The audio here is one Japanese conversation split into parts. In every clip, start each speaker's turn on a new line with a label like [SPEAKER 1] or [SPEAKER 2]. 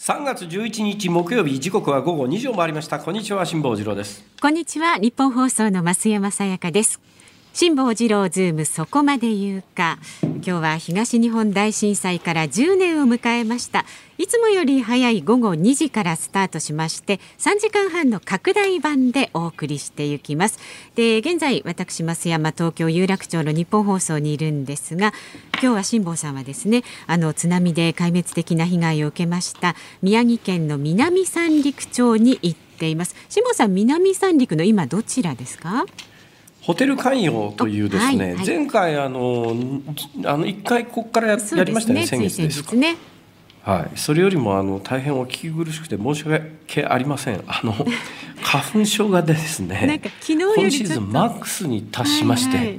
[SPEAKER 1] 3月11日木曜日時刻は午後2時を回りました。こんにちは辛坊治郎です。
[SPEAKER 2] こんにちは日本放送の増山さやかです。辛坊治郎ズームそこまで言うか。今日は東日本大震災から10年を迎えました。いつもより早い午後2時からスタートしまして3時間半の拡大版でお送りしていきます。で現在私増山東京有楽町の日本放送にいるんですが今日は辛坊さんはですねあの津波で壊滅的な被害を受けました宮城県の南三陸町に行っています。辛坊さん南三陸の今どちらですか？
[SPEAKER 1] ホテル関与というですね、はいはい、前回あのあの一回ここからや,、やりましたね先月ですか。ねはい、それよりもあの大変お聞き苦しくて申し訳ありません。あの 花粉症がですね、今シーズンマックスに達しまして。はいはい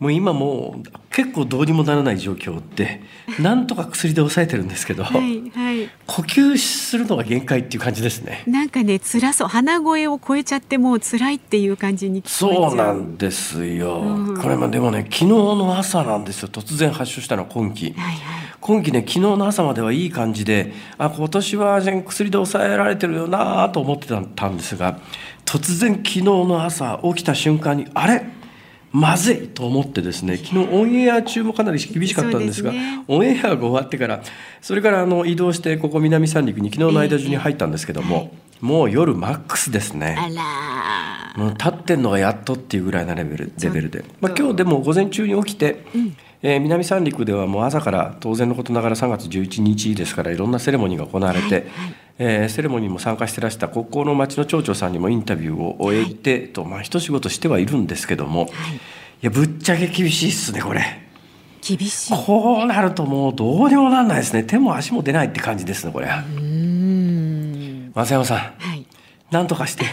[SPEAKER 1] もう今もう結構どうにもならない状況でなんとか薬で抑えてるんですけど、はいはい、呼吸するのが限界っていう感じですね。
[SPEAKER 2] なんかね辛そう。鼻声を超えちゃってもう辛いっていう感じに
[SPEAKER 1] そうなんですよ、うん、これもでもね昨日の朝なんですよ。突然発症したのは今期、はいはい、今期ね昨日の朝まではいい感じであ今年は薬で抑えられてるよなと思ってたんですが突然昨日の朝起きた瞬間にあれ？まずいと思ってですね昨日オンエア中もかなり厳しかったんですが、ね、オンエアが終わってからそれからあの移動してここ南三陸に昨日の間中に入ったんですけども、えー、もう夜マックスですね。もう立ってんのがやっとっていうぐらいなレベルレベルで、まあ、今日でも午前中に起きて、うん。えー、南三陸ではもう朝から当然のことながら3月11日ですからいろんなセレモニーが行われて、はいはい、えー、セレモニーも参加してらしたここの町の町長さんにもインタビューを終えて、はい、と、まあ、一仕事してはいるんですけども、はい、いやぶっちゃけ厳しいっすねこれ。
[SPEAKER 2] 厳しい。
[SPEAKER 1] こうなるともうどうにもなんないですね。手も足も出ないって感じですねこれ。松山さん、はいなんとかして。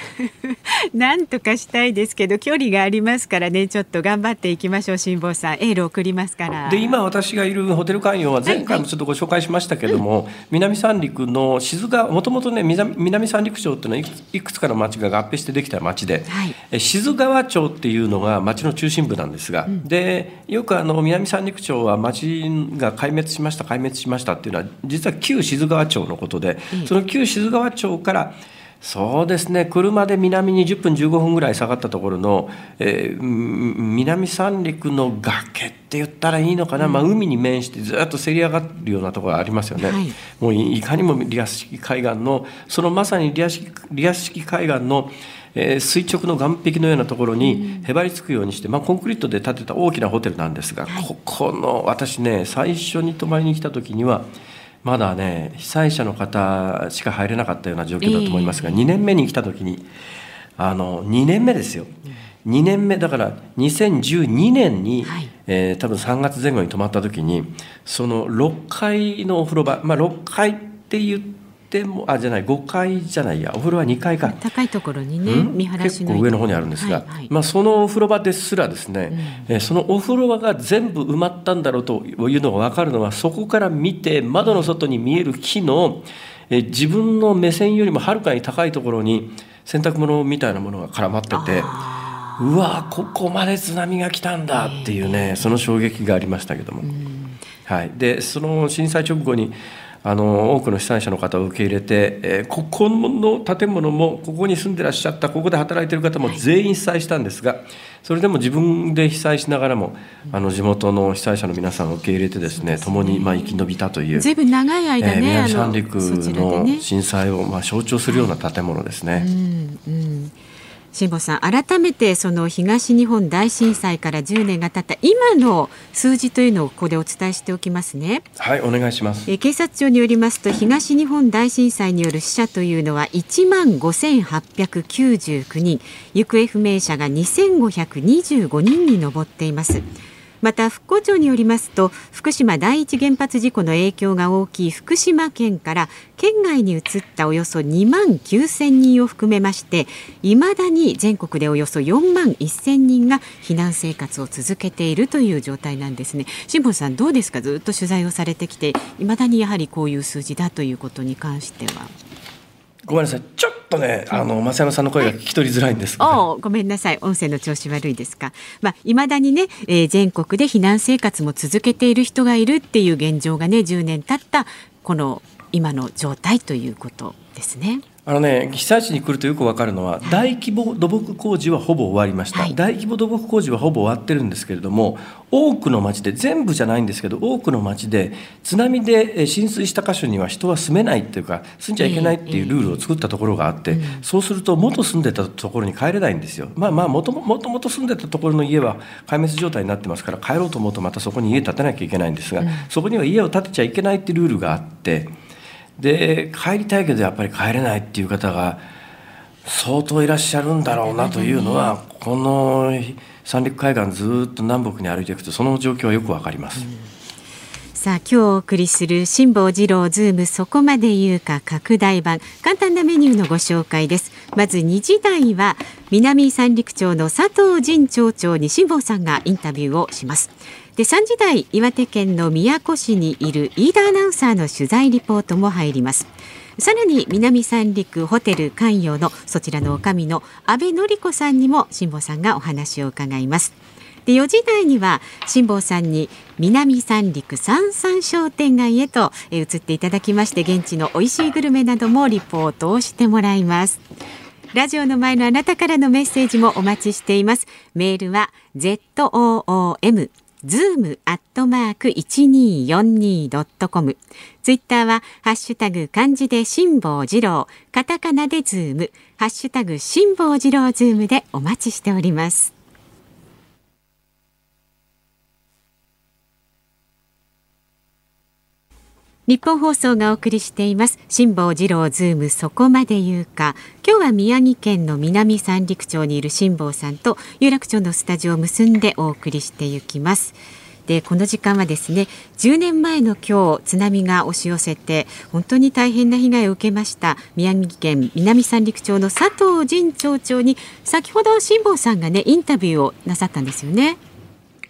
[SPEAKER 2] なんとかしたいですけど距離がありますからね。ちょっと頑張っていきましょう辛坊さん。エール送りますから。
[SPEAKER 1] で今私がいるホテル関与は前回もちょっとご紹介しましたけども、はいはい、南三陸の静川もともとね南三陸町っていうのはいくつかの町が合併してできた町で、はい、静川町っていうのが町の中心部なんですが、うん、でよくあの南三陸町は町が壊滅しました壊滅しましたっていうのは実は旧静川町のことで、うん、その旧静川町からそうですね。車で南に10分15分ぐらい下がったところの、えー、南三陸の崖って言ったらいいのかな、うん、まあ、海に面してずっとせり上がるようなところありますよね、はい、もういかにもリアス式海岸のそのまさにリアス式海岸のえー、垂直の岸壁のようなところにへばりつくようにして、まあ、コンクリートで建てた大きなホテルなんですが、はい、ここの私ね最初に泊まりに来た時にはまだね被災者の方しか入れなかったような状況だと思いますが、えー、2年目に来た時にあの2年目ですよ、2年目だから2012年に、はい、えー、多分3月前後に泊まった時にその6階のお風呂場、まあ、6階って言っててもあじゃない5階じゃないや。お風呂は2階か。
[SPEAKER 2] 高いところにね、見晴ら
[SPEAKER 1] し結構上の方にあるんですが、はいはい、まあ、そのお風呂場ですらですね、うん、えそのお風呂場が全部埋まったんだろうというのが分かるのはそこから見て窓の外に見える木の、え自分の目線よりもはるかに高いところに洗濯物みたいなものが絡まってて。うわここまで津波が来たんだっていうね、その衝撃がありましたけども、はい、でその震災直後にあの多くの被災者の方を受け入れて、えー、ここの建物もここに住んでらっしゃったここで働いている方も全員被災したんですがそれでも自分で被災しながらもあの地元の被災者の皆さんを受け入れてですね共にまあ生き延びたという
[SPEAKER 2] ずいぶん長い間ね、えー、
[SPEAKER 1] 南三陸の震災をまあ象徴するような建物ですね。うんうん
[SPEAKER 2] 辛坊さん改めてその東日本大震災から10年が経った今の数字というのをここでお伝えしておきますね。
[SPEAKER 1] はいお願いします。
[SPEAKER 2] え警察庁によりますと東日本大震災による死者というのは1万5899人。行方不明者が2525人に上っていますまた復興庁によりますと福島第一原発事故の影響が大きい福島県から県外に移ったおよそ2万9000人を含めましていまだに全国でおよそ4万1000人が避難生活を続けているという状態なんですね。辛坊さんどうですか？ずっと取材をされてきていまだにやはりこういう数字だということに関しては。
[SPEAKER 1] ごめんなさい。ちょとねあの増山さんの声が聞き取りづらいんです
[SPEAKER 2] おごめんなさい。音声の調子悪いですか。まあ未だにね、えー、全国で避難生活も続けている人がいるっていう現状がね10年経ったこの今の状態ということですね。
[SPEAKER 1] あのね、被災地に来るとよくわかるのは、大規模土木工事はほぼ終わりました、はい、大規模土木工事はほぼ終わってるんですけれども多くの町で全部じゃないんですけど多くの町で津波で浸水した箇所には人は住めないっていうか住んじゃいけないっていうルールを作ったところがあって、そうすると元住んでたところに帰れないんですよ。まあまあもともと住んでたところの家は壊滅状態になってますから帰ろうと思うとまたそこに家建てなきゃいけないんですが、そこには家を建てちゃいけないっていうルールがあって。で帰りたいけどやっぱり帰れないっていう方が相当いらっしゃるんだろうなというのはこの三陸海岸ずっと南北に歩いていくとその状況はよくわかります。
[SPEAKER 2] さあ今日お送りする辛坊治郎ズームそこまで言うか拡大版簡単なメニューのご紹介です。まず2時台は南三陸町の佐藤仁町長に辛坊さんがインタビューをしますで3時台岩手県の宮古市にいる飯田アナウンサーの取材リポートも入ります。さらに南三陸ホテル関与のそちらの女将の安倍典子さんにも辛坊さんがお話を伺います。で4時台には辛坊さんに南三陸三三商店街へと移っていただきまして現地の美味しいグルメなどもリポートをしてもらいます。ラジオの前のあなたからのメッセージもお待ちしています。メールは ZOOM ズームアットマーク一二四二ドットコム。ツイッターはハッシュタグ漢字で辛坊治郎、カタカナでズーム、ハッシュタグ辛坊治郎ズームでお待ちしております。ニッポン放送がお送りしています。辛坊治郎ズームそこまで言うか。今日は宮城県の南三陸町にいる辛坊さんと有楽町のスタジオを結んでお送りしていきます。でこの時間はですね10年前の今日津波が押し寄せて本当に大変な被害を受けました宮城県南三陸町の佐藤仁町長に先ほど辛坊さんがねインタビューをなさったんですよね。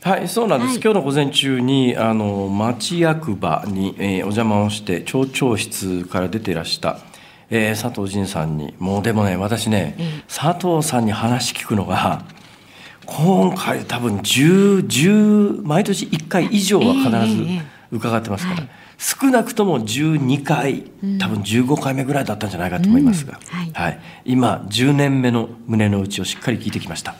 [SPEAKER 1] はいそうなんです、はい、今日の午前中にあの町役場に、えー、お邪魔をして町長室から出ていらした、えー、佐藤仁さんにもうでもね私ね、うん、佐藤さんに話聞くのが今回多分10 10毎年1回以上は必ず伺ってますから、えーえーはい、少なくとも12回多分15回目ぐらいだったんじゃないかと思いますが、うん。はい、はい、今10年目の胸の内をしっかり聞いてきました。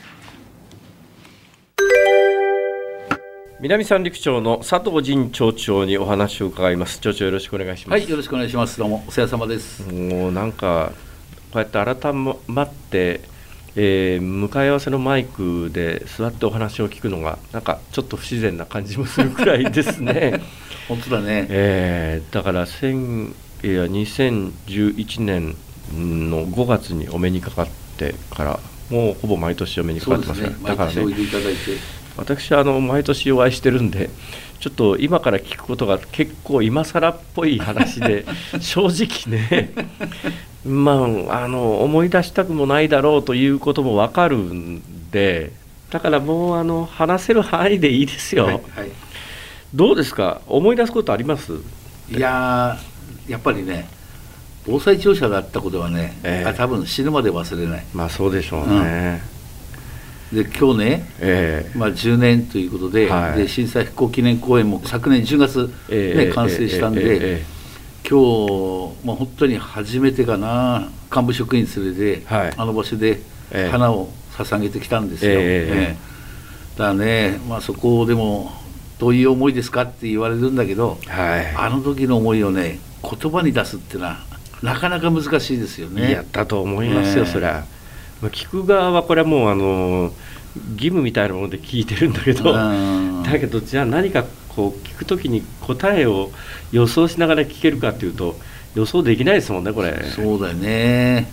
[SPEAKER 1] 南三陸町の佐藤仁町長にお話を伺います。町長よろしくお願いしま
[SPEAKER 3] す。はいよろしくお願いします。どうもお世話様です。
[SPEAKER 1] もうなんかこうやって改まって、えー、向かい合わせのマイクで座ってお話を聞くのがなんかちょっと不自然な感じもするくらいですね。
[SPEAKER 3] 本当だね、
[SPEAKER 1] えー、だから千いや2011年の5月にお目にかかってからもうほぼ毎年お目にかかってますから、ね、
[SPEAKER 3] だからね
[SPEAKER 1] 私はあの毎年お会いしてるんでちょっと今から聞くことが結構今更っぽい話で 正直ねまああの思い出したくもないだろうということも分かるんでだからもうあの話せる範囲でいいですよ、はいはい、どうですか？思い出すことあります？
[SPEAKER 3] いややっぱりね防災庁舎があったことはね、えー、多分死ぬまで忘れない。
[SPEAKER 1] まあそうでしょうね、
[SPEAKER 3] うんで今日ね、えーまあ、10年ということではい、で震災復興記念公園も昨年10月、ね、えー、完成したんで、えーえー、今日、まあ、本当に初めてかな幹部職員連れて、はい、あの場所で花を捧げてきたんですよ。えー、だからね、まあ、そこでもどういう思いですかって言われるんだけど、はい、あの時の思いをね言葉に出すっていうのはなかなか難しいですよね。
[SPEAKER 1] やったと思いますよ、そりゃ。聞く側はこれはもうあの義務みたいなもので聞いてるんだけどだけどじゃあ何かこう聞くときに答えを予想しながら聞けるかっていうと予想できないですもんねこれ。
[SPEAKER 3] そうだよね。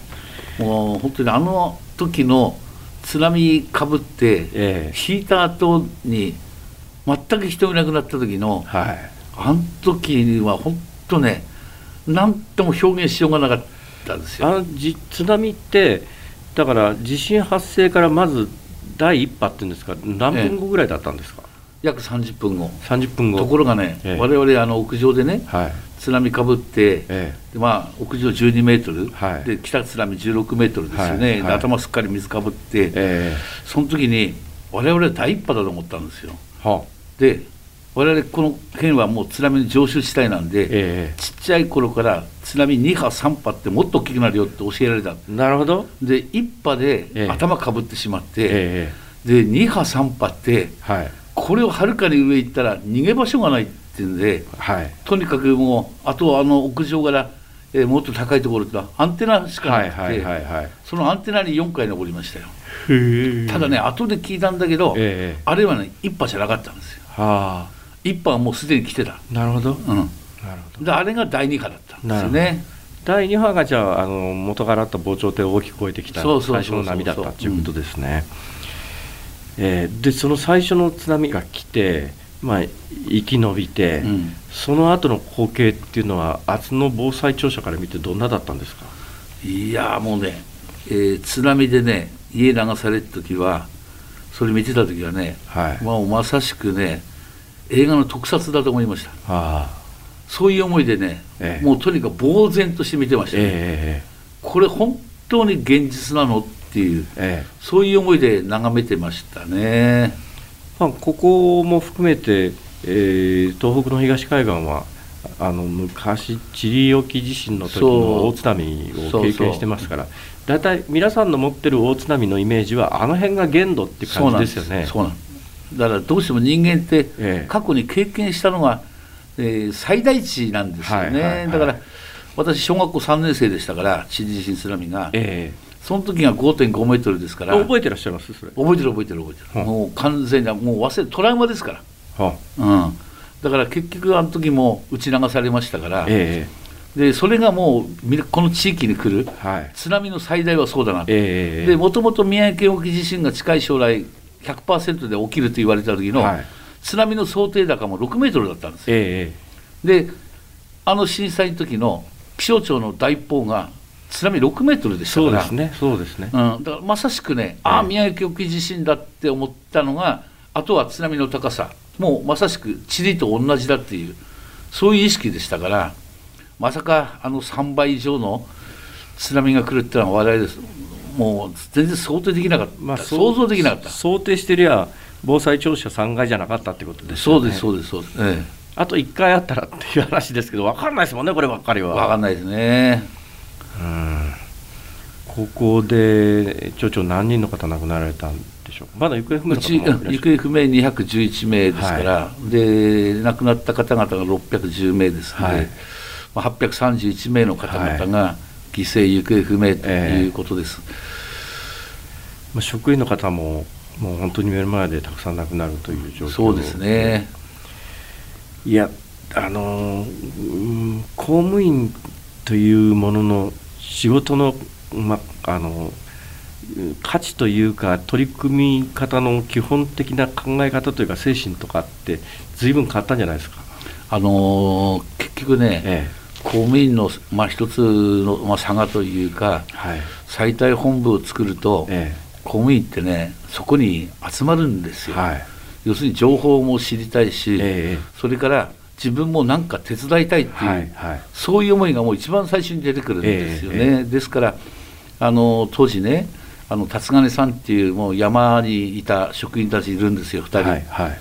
[SPEAKER 3] もう本当にあの時の津波かぶって、引いた後に全く人いなくなった時の、はい、あの時は本当ね何とも表現しようがなかったんですよ。
[SPEAKER 1] あの津波ってだから地震発生からまず第一波っていうんですか何分後ぐらいだったんですか、
[SPEAKER 3] 約30分後。
[SPEAKER 1] 30分後。
[SPEAKER 3] ところがね、ええ、我々あの屋上でね、はい、津波かぶって、ええ、まあ、屋上12メートル、はい、で北津波16メートルですよね、はい、頭すっかり水かぶって、え、その時に我々は第一波だと思ったんですよ。はあ、で我々この県はもう津波の常習地帯なんで、えちっちゃい頃から津波2波3波ってもっと大きくなるよって教えられた。
[SPEAKER 1] なるほど。
[SPEAKER 3] で1波で頭かぶってしまって、で2波3波って、はい、これをはるかに上行ったら逃げ場所がないっていうんで、はい、とにかくもうあとはあの屋上から、えー、もっと高いところってアンテナしかなくて、はいはいはいはい、そのアンテナに4回登りましたよ。ただね後で聞いたんだけど、えー、あれはね1波じゃなかったんですよ、はあ、1波はもうすでに来てた。
[SPEAKER 1] なるほど、うん、なる
[SPEAKER 3] ほど。であれが第2波だったんですよね
[SPEAKER 1] 第2波がじゃああの元からあった防潮堤を大きく超えてきた最初の波だったということですね。えー、でその最初の津波が来て、まあ、生き延びて、うん、その後の光景っていうのは明日の防災庁舎から見てどんなだったんですか？
[SPEAKER 3] いやもうね、えー、津波でね家流された時はそれ見てた時はね、はい、まあ、まさしくね映画の特撮だと思いました、はあ、そういう思いでね、ええ、もうとにかく呆然として見てました。ね、え、これ本当に現実なのっていう、ええ、そういう思いで眺めてましたね。
[SPEAKER 1] まあ、ここも含めて、えー、東北の東海岸はあの昔チリ沖地震の時の大津波を経験してますから大体皆さんの持ってる大津波のイメージはあの辺が限度っていう感じですよね。
[SPEAKER 3] そうなんだからどうしても人間って過去に経験したのが、えー、最大値なんですよね、はいはいはい、だから私小学校3年生でしたからチリ地震津波が、えーその時が5.5メートルですから。
[SPEAKER 1] 覚えてらっしゃいます？それ。
[SPEAKER 3] 覚えてる覚えてる覚えてる、もう完全にもう忘れトラウマですから、はあ、うん、だから結局あの時も打ち流されましたから、えー、でそれがもうこの地域に来る、はい、津波の最大はそうだなと、えー、でもともと宮城県沖地震が近い将来100%で起きると言われた時の、はい、津波の想定高も6メートルだったんですよ、えー、であの震災の時の気象庁の大報が津波6メートルでしたから。
[SPEAKER 1] そうですねそうですね、
[SPEAKER 3] うん、だからまさしくね、ああ宮城沖地震だって思ったのがあとは津波の高さ。もうまさしく地理と同じだっていうそういう意識でしたからまさかあの3倍以上の津波が来るっていうのは話題ですもう全然想定できなかった、まあ、想像できなかった。
[SPEAKER 1] 想定してりゃ防災庁舎3階じゃなかったってことです、
[SPEAKER 3] ね、そうですそうですそうです、ええ、
[SPEAKER 1] あと1回あったらっていう話ですけど分かんないですもんねこればっかりは。
[SPEAKER 3] 分かんないですね。
[SPEAKER 1] ここで町長何人の方亡くなられたんでしょうまだ行方不明の方も
[SPEAKER 3] 行方不明211名ですから、はい、で亡くなった方々が610名ですので、はい、まあ、831名の方々が犠牲、行方不明ということです、えー、
[SPEAKER 1] まあ、職員の方ももう本当に目の前でたくさん亡くなるという状況。
[SPEAKER 3] そうですね。
[SPEAKER 1] いやあの公務員というものの仕事の,、ま、あの価値というか取り組み方の基本的な考え方というか精神とかって随分変わったんじゃないですか。
[SPEAKER 3] あのー、結局ね、ええ、公務員の、まあ、一つの、まあ、差がというか、はい、最大本部を作ると、ええ、公務員ってねそこに集まるんですよ。はい、要するに情報も知りたいし、え、それから自分も何か手伝いたいっていう、はいはい、そういう思いがもう一番最初に出てくるんですよね。ですからあの当時ねあの辰金さんっていうもう山にいた職員たちいるんですよ2人、はいはい、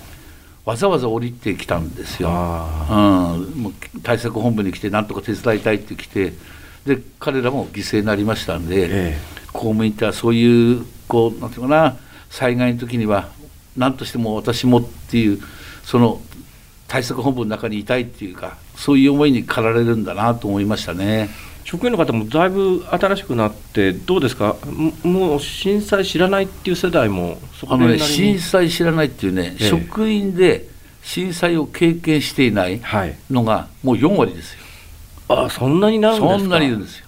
[SPEAKER 3] わざわざ降りてきたんですよ、うん、もう対策本部に来てなんとか手伝いたいって来てで彼らも犠牲になりましたんで、えー、公務員ってはそういうこうなんていうかな災害の時には何としても私もっていうその対策本部の中にいたいっていうかそういう思いに駆られるんだなと思いましたね
[SPEAKER 1] 職員の方もだいぶ新しくなってどうですか？もう震災知らないっていう世代も
[SPEAKER 3] あの、ね、震災知らないっていうね、ええ、職員で震災を経験していないのがもう4割ですよ、
[SPEAKER 1] はい、あそんなになるんですか？
[SPEAKER 3] そんなにいるんですよ。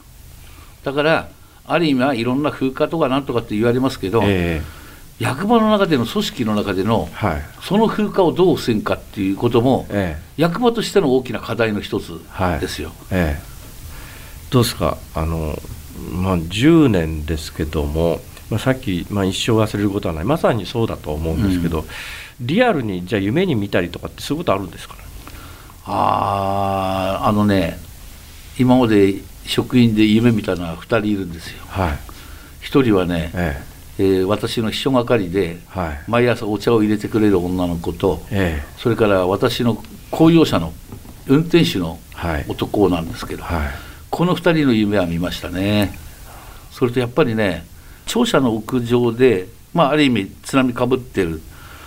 [SPEAKER 3] だからある意味はいろんな風化とかなんとかって言われますけど、え役場の中での組織の中での、はい、その風化をどう防ぐかっていうことも、ええ、役場としての大きな課題の一つですよ。はい、ええ、
[SPEAKER 1] どうですか？あの、まあ、10年ですけども、まあ、さっき、まあ、一生忘れることはない。まさにそうだと思うんですけど、うん、リアルにじゃあ夢に見たりとかってそういうことあるんですかね？
[SPEAKER 3] ああのね今まで職員で夢見たのは2人いるんですよ。はい、1人はね、ええ。えー、私の秘書係で、はい、毎朝お茶を入れてくれる女の子と、ええ、それから私の公用車の運転手の男なんですけど、はい、この2人の夢は見ましたね。それとやっぱりね庁舎の屋上で、まあ、ある意味津波かぶってる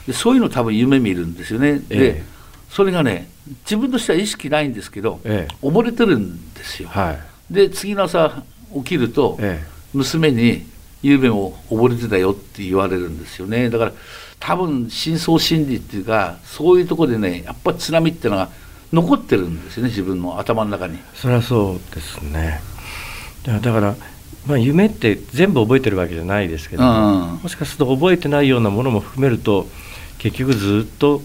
[SPEAKER 3] でそういうの多分夢見るんですよね。で、それがね自分としては意識ないんですけど、ええ、溺れてるんですよ。はい、で次の朝起きると、え、娘に「ゆうべも溺れてたよ」って言われるんですよねだから多分深層心理っていうかそういうところでねやっぱ津波っていうのが残ってるんですよね自分の頭の中に。
[SPEAKER 1] それはそうですねだからまあ、夢って全部覚えてるわけじゃないですけど、もしかすると覚えてないようなものも含めると結局ずっと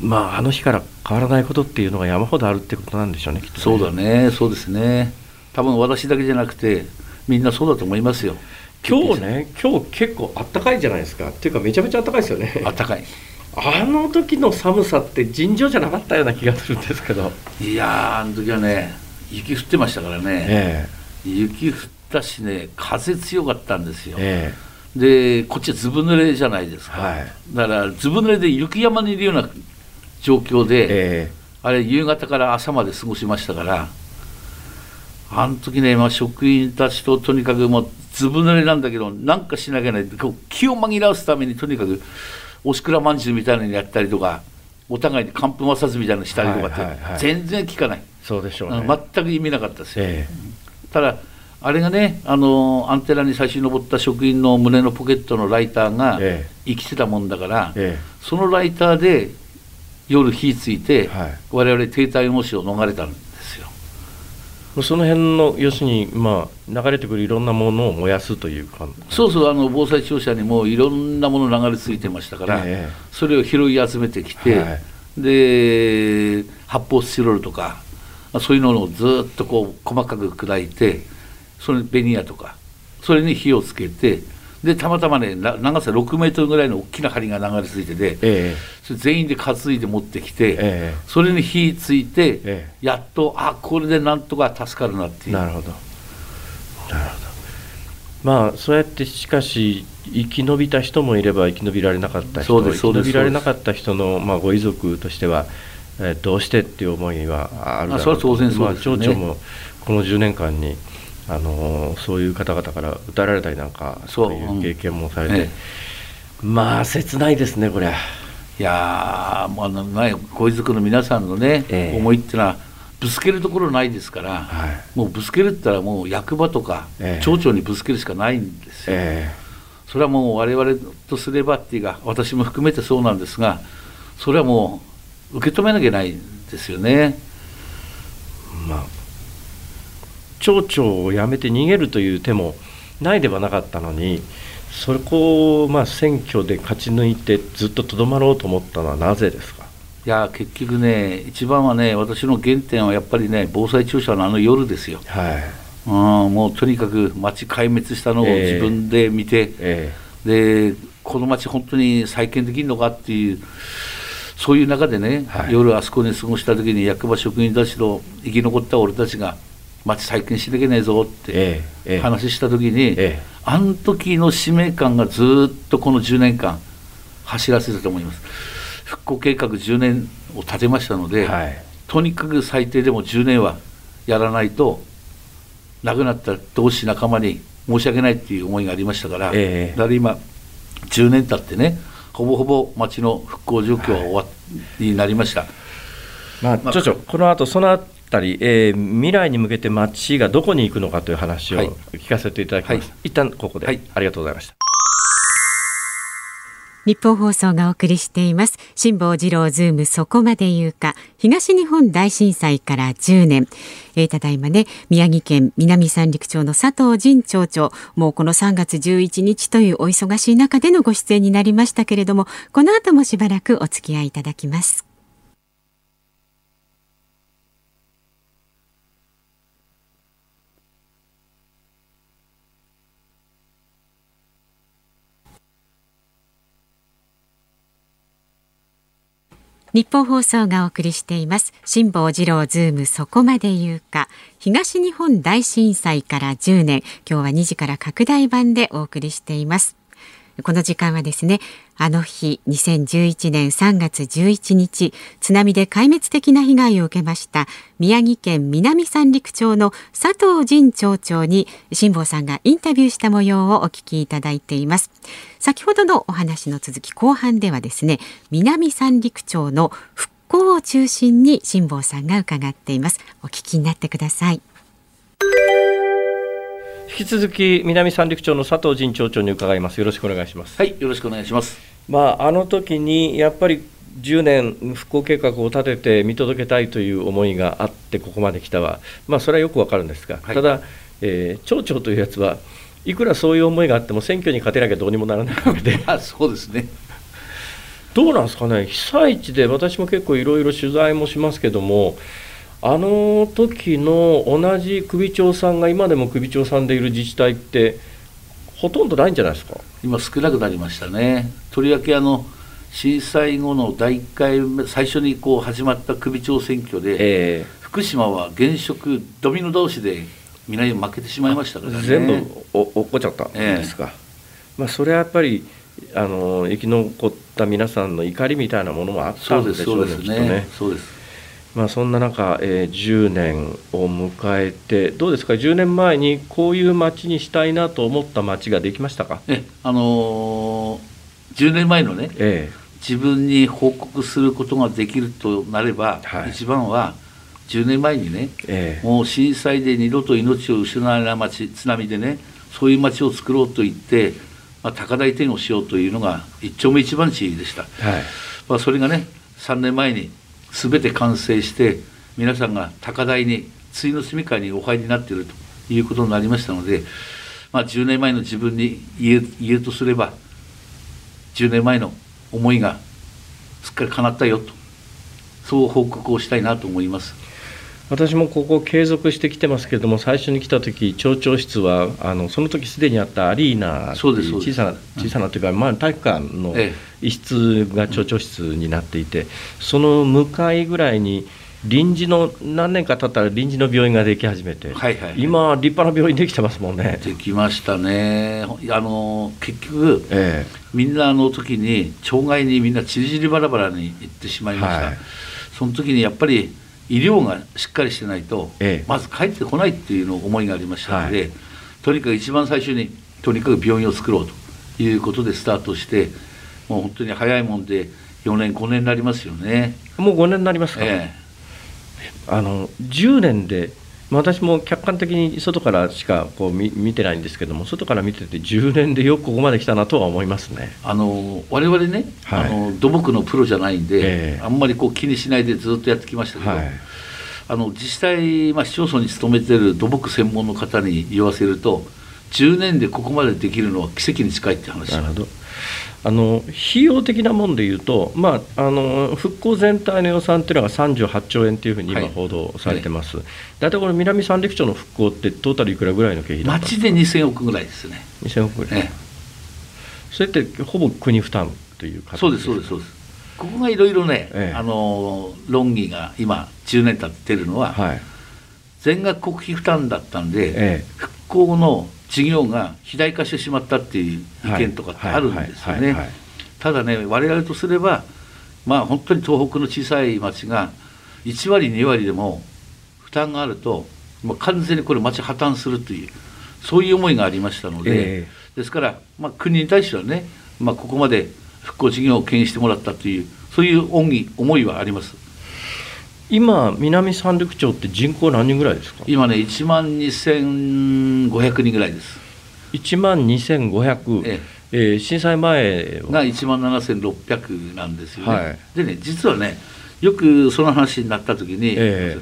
[SPEAKER 1] まあ、あの日から変わらないことっていうのが山ほどあるってことなんでしょうね、ね
[SPEAKER 3] そうだね、そうですね、多分私だけじゃなくて、みんなそうだと思いますよ。
[SPEAKER 1] 今日ね、今日結構あったかいじゃないですか、っていうか、めちゃめちゃあったかいですよね。
[SPEAKER 3] あったかい
[SPEAKER 1] あの時の寒さって尋常じゃなかったような気がするんですけど。
[SPEAKER 3] いやあの時はね雪降ってましたからね、えー、雪降ったしね風強かったんですよ、えー、でこっちはずぶ濡れじゃないですか、はい、だからずぶ濡れで雪山にいるような状況で、えー、あれ夕方から朝まで過ごしましたからあの時ね、まあ、職員たちととにかくもうずぶ濡れなんだけどなんかしなきゃいけない。こう気を紛らわすためにとにかくおしくらまんじゅうみたいなのやったりとかお互いに寒風摩擦みたいなのしたりとかって、全然効かない。
[SPEAKER 1] そうでしょう、ね、
[SPEAKER 3] 全く意味なかったです。よ、え。ー、ただあれがねあのアンテナに最初に登った職員の胸のポケットのライターが生きてたもんだから、えー、そのライターで夜火ついて、はい、我々低体温死を逃れたんですよ
[SPEAKER 1] その辺の要するに、まあ、流れてくるいろんなものを燃やすというか。
[SPEAKER 3] そうそうあの防災庁舎にもいろんなもの流れ着いてましたから、えー、それを拾い集めてきて、はい、で発泡スチロールとかそういうのをずっとこう細かく砕いてそれベニヤとかそれに火をつけてでたまたまね長さ6メートルぐらいの大きな針が流れ着いてて、えそれ全員で担いで持ってきて、えそれに火ついて、えやっとあこれでなんとか助かるなっていう。
[SPEAKER 1] なるほど。なるほど。まあそうやってしかし生き延びた人もいれば生き延びられなかった人生き延びられなかった人の、まあ、ご遺族としては、えー、どうしてっていう思いはあるだろうと、まあ、町長もこの10年間にあのそういう方々から撃たれたりなんかそう。いう経験もされて、うん、まあ切ないですねこれ
[SPEAKER 3] いやもうあのねご遺族の皆さんのね、えー、思いっていうのはぶつけるところないですから、はい、もうぶつけるって言ったらもう役場とか、えー、町長にぶつけるしかないんですよ、えー、それはもう我々とすればっていうか私も含めてそうなんですがそれはもう受け止めなきゃいけないんですよね。
[SPEAKER 1] まあ町長を辞めて逃げるという手もないではなかったのにそこをまあ選挙で勝ち抜いてずっととどまろうと思ったのはなぜですか？
[SPEAKER 3] いや結局ね一番はね私の原点はやっぱりね防災庁舎のあの夜ですよ。はい。うん、もうとにかく町壊滅したのを自分で見て、えーえ。ー、でこの町本当に再建できるのかっていうそういう中でね、はい、夜あそこに過ごした時に役場職員たちと生き残った俺たちが町再建しなきゃいけないぞって話した時に、あの時の使命感がずっとこの10年間走らせたと思います。復興計画10年を立てましたので、はい、とにかく最低でも10年はやらないと亡くなった同志仲間に申し訳ないっていう思いがありましたから、えだから今10年経ってねほぼほぼ町の復興状況は終わりになりました。
[SPEAKER 1] まあ、まあ、ちょちょこの後そのったり、えー、未来に向けて町がどこに行くのかという話を聞かせていただきます、はい、一旦ここで、はい、ありがとうございました。
[SPEAKER 2] 日本放送がお送りしています。辛坊治郎ズームそこまで言うか。東日本大震災から10年、えー、ただいまね宮城県南三陸町の佐藤仁町長。もうこの3月11日というお忙しい中でのご出演になりましたけれどもこの後もしばらくお付き合いいただきます日本放送がお送りしています。辛坊治郎ズームそこまで言うか。東日本大震災から10年。今日は2時から拡大版でお送りしています。この時間はですねあの日2011年3月11日津波で壊滅的な被害を受けました宮城県南三陸町の佐藤仁町長に辛坊さんがインタビューした模様をお聞きいただいています。先ほどのお話の続き後半ではですね南三陸町の復興を中心に辛坊さんが伺っています。お聞きになってください。
[SPEAKER 1] 引き続き南三陸町の佐藤陣町長に伺います。よろしくお願いします。
[SPEAKER 3] はいよろしくお願いします。
[SPEAKER 1] まああの時にやっぱり10年復興計画を立てて見届けたいという思いがあってここまで来たはまあそれはよくわかるんですが、はい、ただ、えー、町長というやつはいくらそういう思いがあっても選挙に勝てなきゃどうにもならないわけで。
[SPEAKER 3] あそうですね。
[SPEAKER 1] どうなんですかね。被災地で私も結構いろいろ取材もしますけどもあの時の同じ首長さんが今でも首長さんでいる自治体ってほとんどないんじゃないですか？
[SPEAKER 3] 今少なくなりましたね。とりわけあの震災後の第1回目最初にこう始まった首長選挙で、えー、福島は現職ドミノ同士で南負けてしまいましたからね。
[SPEAKER 1] 全部お落っこちゃったんですか、えー、まあ、それはやっぱりあの生き残った皆さんの怒りみたいなものもあったんでしょうね。
[SPEAKER 3] そうです
[SPEAKER 1] まあ、そんな中、えー、10年を迎えてどうですか？10年前にこういう街にしたいなと思った街ができましたか？
[SPEAKER 3] え、あのー、10年前のね、ええ、自分に報告することができるとなれば、はい、一番は10年前にね、ええ、もう震災で二度と命を失わない町津波でねそういう街を作ろうと言って、まあ、高台店をしようというのが一丁目一番地でした、はい。まあ、それがね3年前に全て完成して皆さんが高台に次の住みかにお入りになっているということになりましたので、まあ、10年前の自分に言え言えるとすれば10年前の思いがすっかり叶ったよとそう報告をしたいなと思います。
[SPEAKER 1] 私もここ継続してきてますけれども最初に来た時町長室はあのその時すでにあったアリーナ小さな小さなというか、まあ、体育館の一室が町長室になっていて、その向かいぐらいに臨時の何年か経ったら臨時の病院ができ始めて、はいはい、今立派な病院できてますもんね。
[SPEAKER 3] できましたね。あの結局、ええ、みんなあの時に町外にみんなちりぢりバラバラに行ってしまいました、はい、その時にやっぱり医療がしっかりしてないと、ええ、まず帰ってこないっていうの思いがありましたので、はい、とにかく一番最初にとにかく病院を作ろうということでスタートしてもう本当に早いもんで4年5年になりますよね。
[SPEAKER 1] もう5年になりますか、ええ、あの10年で私も客観的に外からしかこう見見てないんですけども外から見てて10年でよくここまで来たなとは思いますね。
[SPEAKER 3] あの我々ね、はい、あの土木のプロじゃないんで、えー、あんまりこう気にしないでずっとやってきましたけど、はい、あの自治体、まあ、市町村に勤めてる土木専門の方に言わせると10年でここまでできるのは奇跡に近いって話。なるほど。
[SPEAKER 1] あの費用的なもんでいうと、まあ、あの復興全体の予算というのが38兆円というふうに今、報道されてます、はいはい、大体この南三陸町の復興って、トータルいくらぐらいの経費
[SPEAKER 3] だ町で2000億ぐらいですね。
[SPEAKER 1] 2000億ぐらい、ね、それってほぼ国負担という
[SPEAKER 3] 形そうです、そうです、そうです。ここがいろいろね、ええ、あの論議が今、10年経ってるのは、はい、全額国費負担だったんで、え、復興の事業が肥大化してしまったっていう意見とかってあるんですよね。ただね我々とすればまあ本当に東北の小さい町が1割2割でも負担があるともう完全にこれ町破綻するというそういう思いがありましたので、えー、ですから、まあ、国に対してはね、まあ、ここまで復興事業を牽引してもらったというそういう恩義思いはあります。
[SPEAKER 1] 今南三陸町って人口何人ぐらいですか？
[SPEAKER 3] 今ね1万2500人ぐらいです。
[SPEAKER 1] 1万2500、ええ。ー、震災前
[SPEAKER 3] が1万7600なんですよね、はい、でね実はねよくその話になった時に、え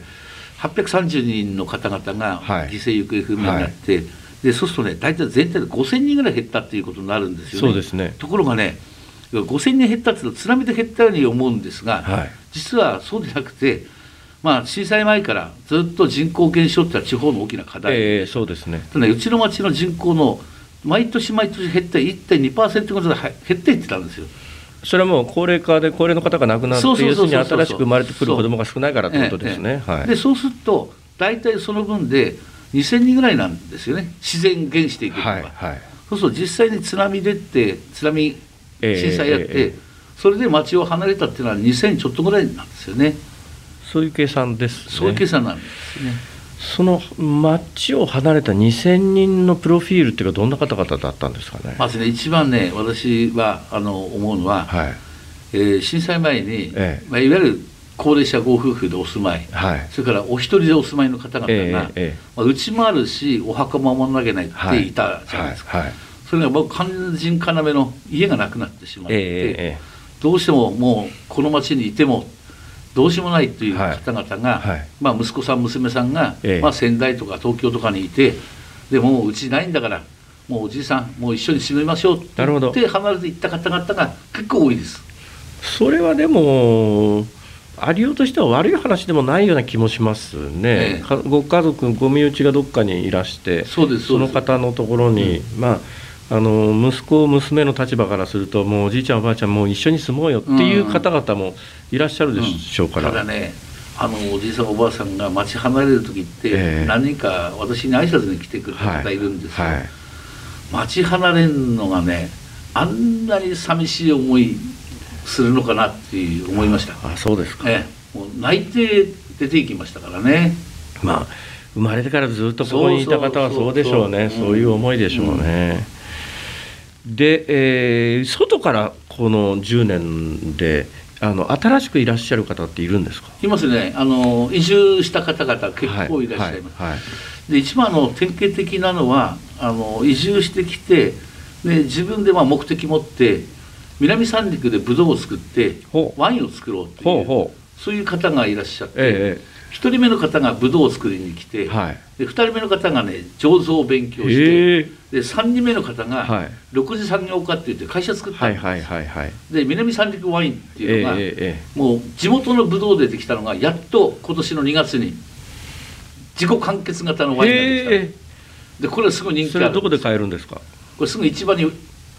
[SPEAKER 3] ー、830人の方々が犠牲行方不明になって、はい、でそうするとね大体全体で5000人ぐらい減ったっていうことになるんですよね。
[SPEAKER 1] そうですね。
[SPEAKER 3] ところがね5000人減ったっていうと津波で減ったように思うんですが、はい、実はそうでなくてまあ、震災前からずっと人口減少ってのは地方の大きな課題。
[SPEAKER 1] で、えー、そうですね。
[SPEAKER 3] ねうちの町の人口の毎年毎年減って1.2%ぐらい減っていってたんですよ。
[SPEAKER 1] それはもう高齢化で高齢の方が亡くなって要するに新しく生まれてくる子どもが少ないからということですね。
[SPEAKER 3] はい、でそうすると大体その分で2000人ぐらいなんですよね。自然減していくのが、はいはい、そうすると実際に津波出て津波震災やって、それで町を離れたっていうのは2000ちょっとぐらいなんですよね。
[SPEAKER 1] そういう計算です、ね、
[SPEAKER 3] そういう計算なんですね。
[SPEAKER 1] その町を離れた2000人のプロフィールっていうかどんな方々だったんですかね？
[SPEAKER 3] まずね一番ね私はあの思うのは、はい。えー、震災前に、ええ。まあ、いわゆる高齢者ご夫婦でお住まい、はい、それからお一人でお住まいの方々が、ええまあ、うちもあるしお墓も守らなきゃいけないっていたじゃないですか、はいはい、それが僕肝心要の家がなくなってしまって、どうしてももうこの町にいてもどうしようもないという方々が、はい。はい、まあ、息子さん娘さんが、ええ、まあ、仙台とか東京とかにいてでもううちないんだからもうおじいさんもう一緒に住みましょうって言って離れていった方々が結構多いです。
[SPEAKER 1] それはでもありようとしては悪い話でもないような気もしますね、ええ、ご家族ご身内がどっかにいらしてその方のところに、うん、まああの息子娘の立場からするともうおじいちゃんおばあちゃんもう一緒に住もうよっていう方々もいらっしゃるでしょうから、うん。
[SPEAKER 3] うん、ただねあのおじいさんおばあさんが町離れる時って何人か私に挨拶に来てくれた方い。るんですよ、はい。はい、町離れるのがねあんなに寂しい思いするのかなって思いました。
[SPEAKER 1] あそうですか、
[SPEAKER 3] ええ、もう泣いて出ていきましたからね。
[SPEAKER 1] まあ生まれてからずっとここにいた方はそうでしょうね。そういう思いでしょうね、うんで、えー、外からこの10年であの新しくいらっしゃる方っているんですか？
[SPEAKER 3] いますね。あの移住した方々結構いらっしゃいます、はいはいはい、で一番の典型的なのはあの移住してきてで自分でまあ目的持って南三陸でブドウを作ってワインを作ろうっていうそういう方がいらっしゃって、ええ1人目の方がブドウを作りに来て、はい、で2人目の方がね醸造を勉強して、で3人目の方が6次産業化って言って会社作ったんです、はいはいはいで南三陸ワインっていうのが、えー、もう地元のブドウでできたのがやっと今年の2月に自己完結型のワインができた、え。ー、でこれすごい人気ある。それ
[SPEAKER 1] どこで買えるんですか？
[SPEAKER 3] これすぐ市場に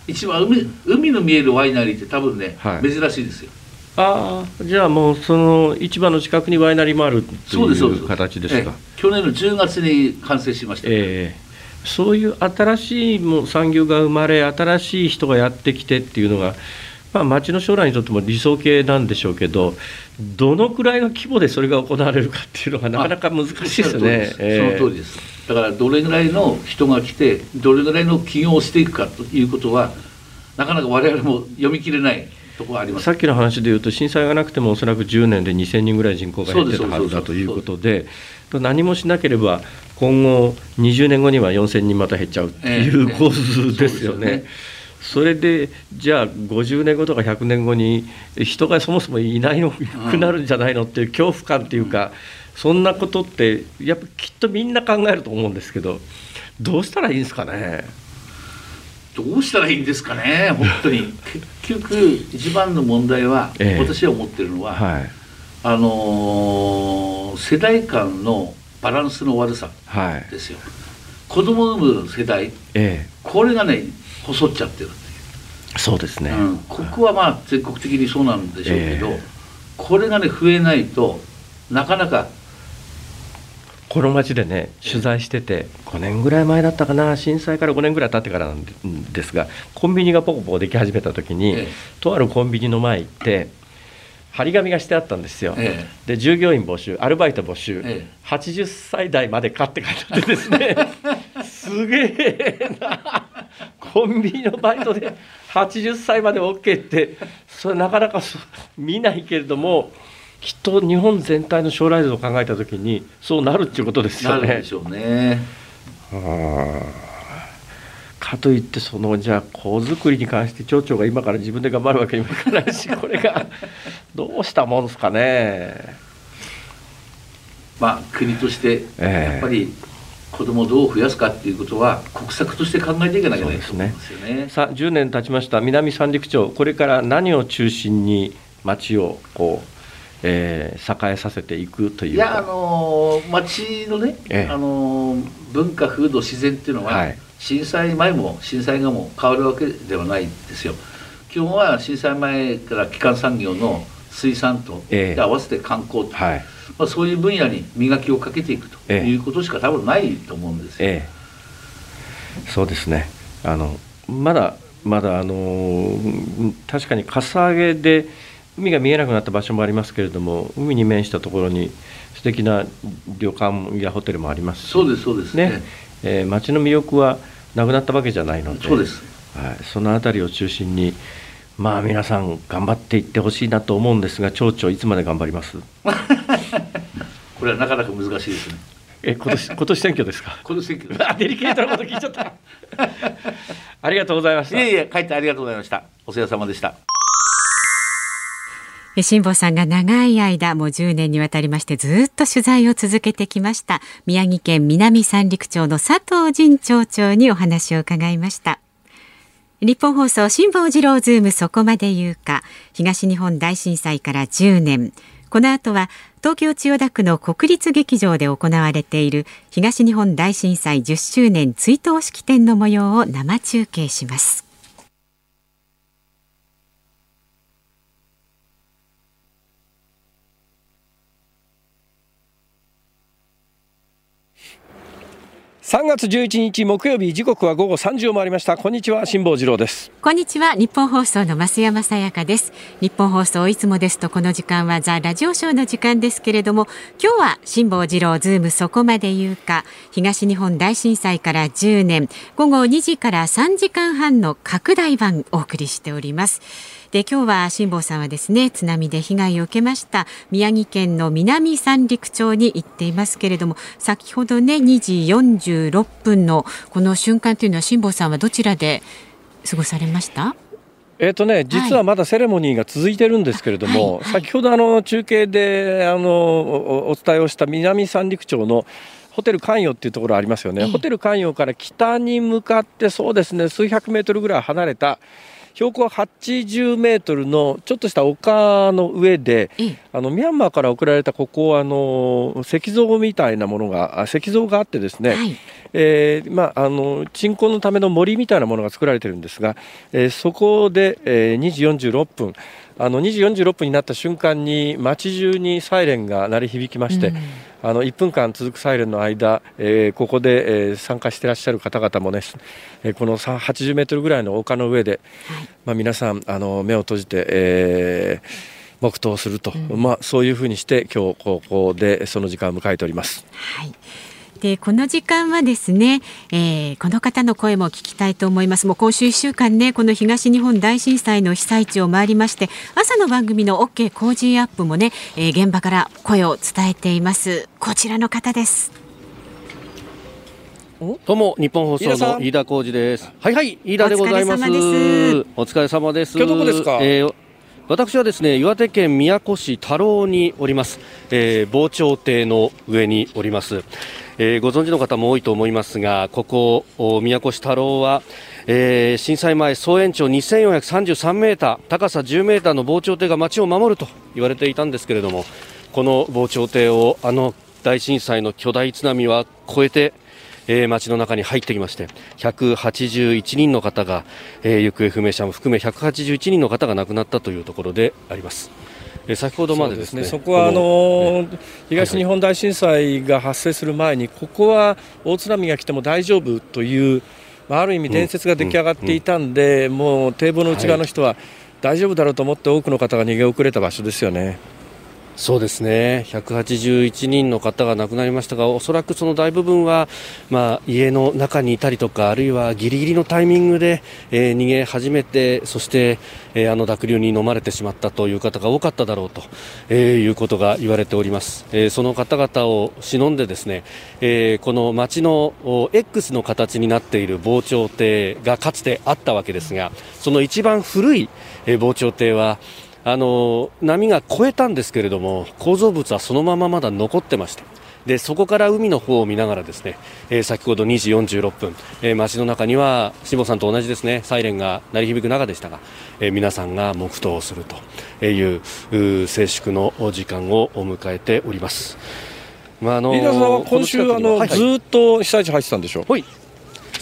[SPEAKER 3] 一番海海の見えるワイナリーって多分ね、はい、珍しいですよ
[SPEAKER 1] ああじゃあもうその市場の近くにワイナリーもあるという形ですか？
[SPEAKER 3] 去年の10月に完成しました、え
[SPEAKER 1] ー、そういう新しいも産業が生まれ新しい人がやってきてっていうのが、まあ、町の将来にとっても理想形なんでしょうけどどのくらいの規模でそれが行われるかっていうのがなかなか難しいですね。
[SPEAKER 3] その通りです、だからどれぐらいの人が来てどれぐらいの起業をしていくかということはなかなか我々も読み切れないところあります。
[SPEAKER 1] さっきの話でいうと震災がなくてもおそらく10年で2000人ぐらい人口が減ってたはずだということで何もしなければ今後20年後には4000人また減っちゃうっていう構図ですよね。それでじゃあ50年後とか100年後に人がそもそもいないのくなるんじゃないのっていう恐怖感っていうか、そんなことってやっぱきっとみんな考えると思うんですけどどうしたらいいんですかね。
[SPEAKER 3] どうしたらいいんですかね本当に。結 局一番の問題は、ええ、私は思ってるのは、はい、あのー、世代間のバランスの悪さですよ、はい、子供を産む世代、ええ、これがね細っちゃってる
[SPEAKER 1] そうですね、
[SPEAKER 3] うん、ここはまあ全国的にそうなんでしょうけど、え、これがね増えないとなかなか
[SPEAKER 1] この町でね取材してて5年ぐらい前だったかな震災から5年ぐらい経ってからなんですがコンビニがポコポコでき始めた時に、ええ、とあるコンビニの前行って張り紙がしてあったんですよ、え、で従業員募集アルバイト募集、ええ、80歳代までかって書いてあってですね。すげえな。コンビニのバイトで80歳まで OK ってそれなかなか見ないけれども。きっと日本全体の将来像を考えた時にそうなるっていうことですよね。
[SPEAKER 3] でしょうね。
[SPEAKER 1] 考かといってそのじゃあ子作りに関して町長が今から自分で頑張るわけにもいかないし これがどうしたもんですかね。
[SPEAKER 3] まあ国としてやっぱり、子供をどう増やすかっていうことは国策として考えていかなきゃいけないですよね。ね
[SPEAKER 1] さあ10年経ちました南三陸町これから何を中心に町をこうえー、栄えさせていくという。い
[SPEAKER 3] やあのー、町のね、ええ、あのー、文化風土自然っていうのは、はい、震災前も震災後も変わるわけではないですよ。基本は震災前から基幹産業の水産と、ええ、合わせて観光と、はい、まあ、そういう分野に磨きをかけていくということしか多分ないと思うんですよ、え
[SPEAKER 1] え、そうですね。あのまだまだあの確かにかさ上げで海が見えなくなった場所もありますけれども海に面したところに素敵な旅館やホテルもありますし
[SPEAKER 3] そうですそうです。ね。ね、
[SPEAKER 1] え。ー、町の魅力はなくなったわけじゃないので
[SPEAKER 3] そうです、
[SPEAKER 1] はい、その辺りを中心にまあ皆さん頑張っていってほしいなと思うんですが町長いつまで頑張ります？
[SPEAKER 3] これはなかなか難しいですね。
[SPEAKER 1] え今年 今年選挙ですか？
[SPEAKER 3] 今年選挙
[SPEAKER 1] デリケートなこと聞いちゃった。ありがとうございました。
[SPEAKER 3] いえいえ帰ってありがとうございました。お世話様でした
[SPEAKER 2] 辛坊さんが長い間もう10年にわたりましてずっと取材を続けてきました宮城県南三陸町の佐藤仁町長にお話を伺いました。日本放送辛坊治郎ズームそこまで言うか東日本大震災から10年。この後は東京千代田区の国立劇場で行われている東日本大震災10周年追悼式典の模様を生中継します。
[SPEAKER 1] 3月11日木曜日時刻は午後3時を回りました。こんにちは辛坊治郎です。
[SPEAKER 2] こんにちは日本放送の増山さやかです。日本放送いつもですとこの時間はザラジオショーの時間ですけれども今日は辛坊治郎ズームそこまで言うか東日本大震災から10年午後2時から3時間半の拡大版お送りしております。で今日は辛坊さんはですね津波で被害を受けました宮城県の南三陸町に行っていますけれども先ほどね2時46分のこの瞬間というのは辛坊さんはどちらで過ごされました？
[SPEAKER 1] えーとね、実はまだセレモニーが続いてるんですけれども、はい。はい、先ほどあの中継であのお伝えをした南三陸町のホテル関与っていうところありますよね、ホテル関与から北に向かってそうですね数百メートルぐらい離れた標高80メートルのちょっとした丘の上で、あのミャンマーから送られたここあの石像みたいなものが石像があってですね、はい、えー、まあ、あの鎮魂のための森みたいなものが作られてるんですが、えー、そこで、えー、2時46分あの2時46分になった瞬間に街中にサイレンが鳴り響きまして、うんあの1分間続くサイレンの間、えー、ここで、えー、参加していらっしゃる方々もね、えー、この80メートルぐらいの丘の上で、はい、まあ、皆さんあの目を閉じて、えー、黙祷すると、うん、まあ、そういうふうにして今日ここでその時間を迎えております。
[SPEAKER 2] はいでこの時間はですね、えー、この方の声も聞きたいと思います。もう今週1週間ねこの東日本大震災の被災地を回りまして朝の番組の OK 工事アップもね、えー、現場から声を伝えています。こちらの方です。
[SPEAKER 4] どうも日本放送の飯田浩二です。はいはい飯田でございます。お疲れ様です。
[SPEAKER 1] 今日どこですか、えー
[SPEAKER 4] 私はですね岩手県宮古市太郎におります、えー、防潮堤の上におります、えー、ご存知の方も多いと思いますがここ宮古市太郎は、えー、震災前総延長2433メーター高さ10メーターの防潮堤が街を守ると言われていたんですけれどもこの防潮堤をあの大震災の巨大津波は超えてえー、町の中に入ってきまして181人の方が、えー、行方不明者も含め181人の方が亡くなったというところであります。え先ほどまでですね、
[SPEAKER 1] ね、そこはあの東日本大震災が発生する前に、ここは大津波が来ても大丈夫という、まあ、ある意味伝説が出来上がっていたんで、うんうん、もう堤防の内側の人は大丈夫だろうと思って多くの方が逃げ遅れた場所ですよね。
[SPEAKER 4] そうですね。181人の方が亡くなりましたがおそらくその大部分は、まあ、家の中にいたりとかあるいはギリギリのタイミングで、えー、逃げ始めてそして、えー、あの濁流に飲まれてしまったという方が多かっただろうと、えー、いうことが言われております、え、その方々を忍んでですね、え、この町の X の形になっている防潮堤がかつてあったわけですがその一番古い防潮堤はあの波が越えたんですけれども構造物はそのまままだ残ってましてでそこから海の方を見ながらですね、えー、先ほど2時46分、えー、街の中には辛坊さんと同じですねサイレンが鳴り響く中でしたが、えー、皆さんが黙祷をするという静粛の時間を迎えております。
[SPEAKER 1] まああのー、さんは今週あの、はいはい、ずっと被災地入ってたんでしょう？
[SPEAKER 4] はい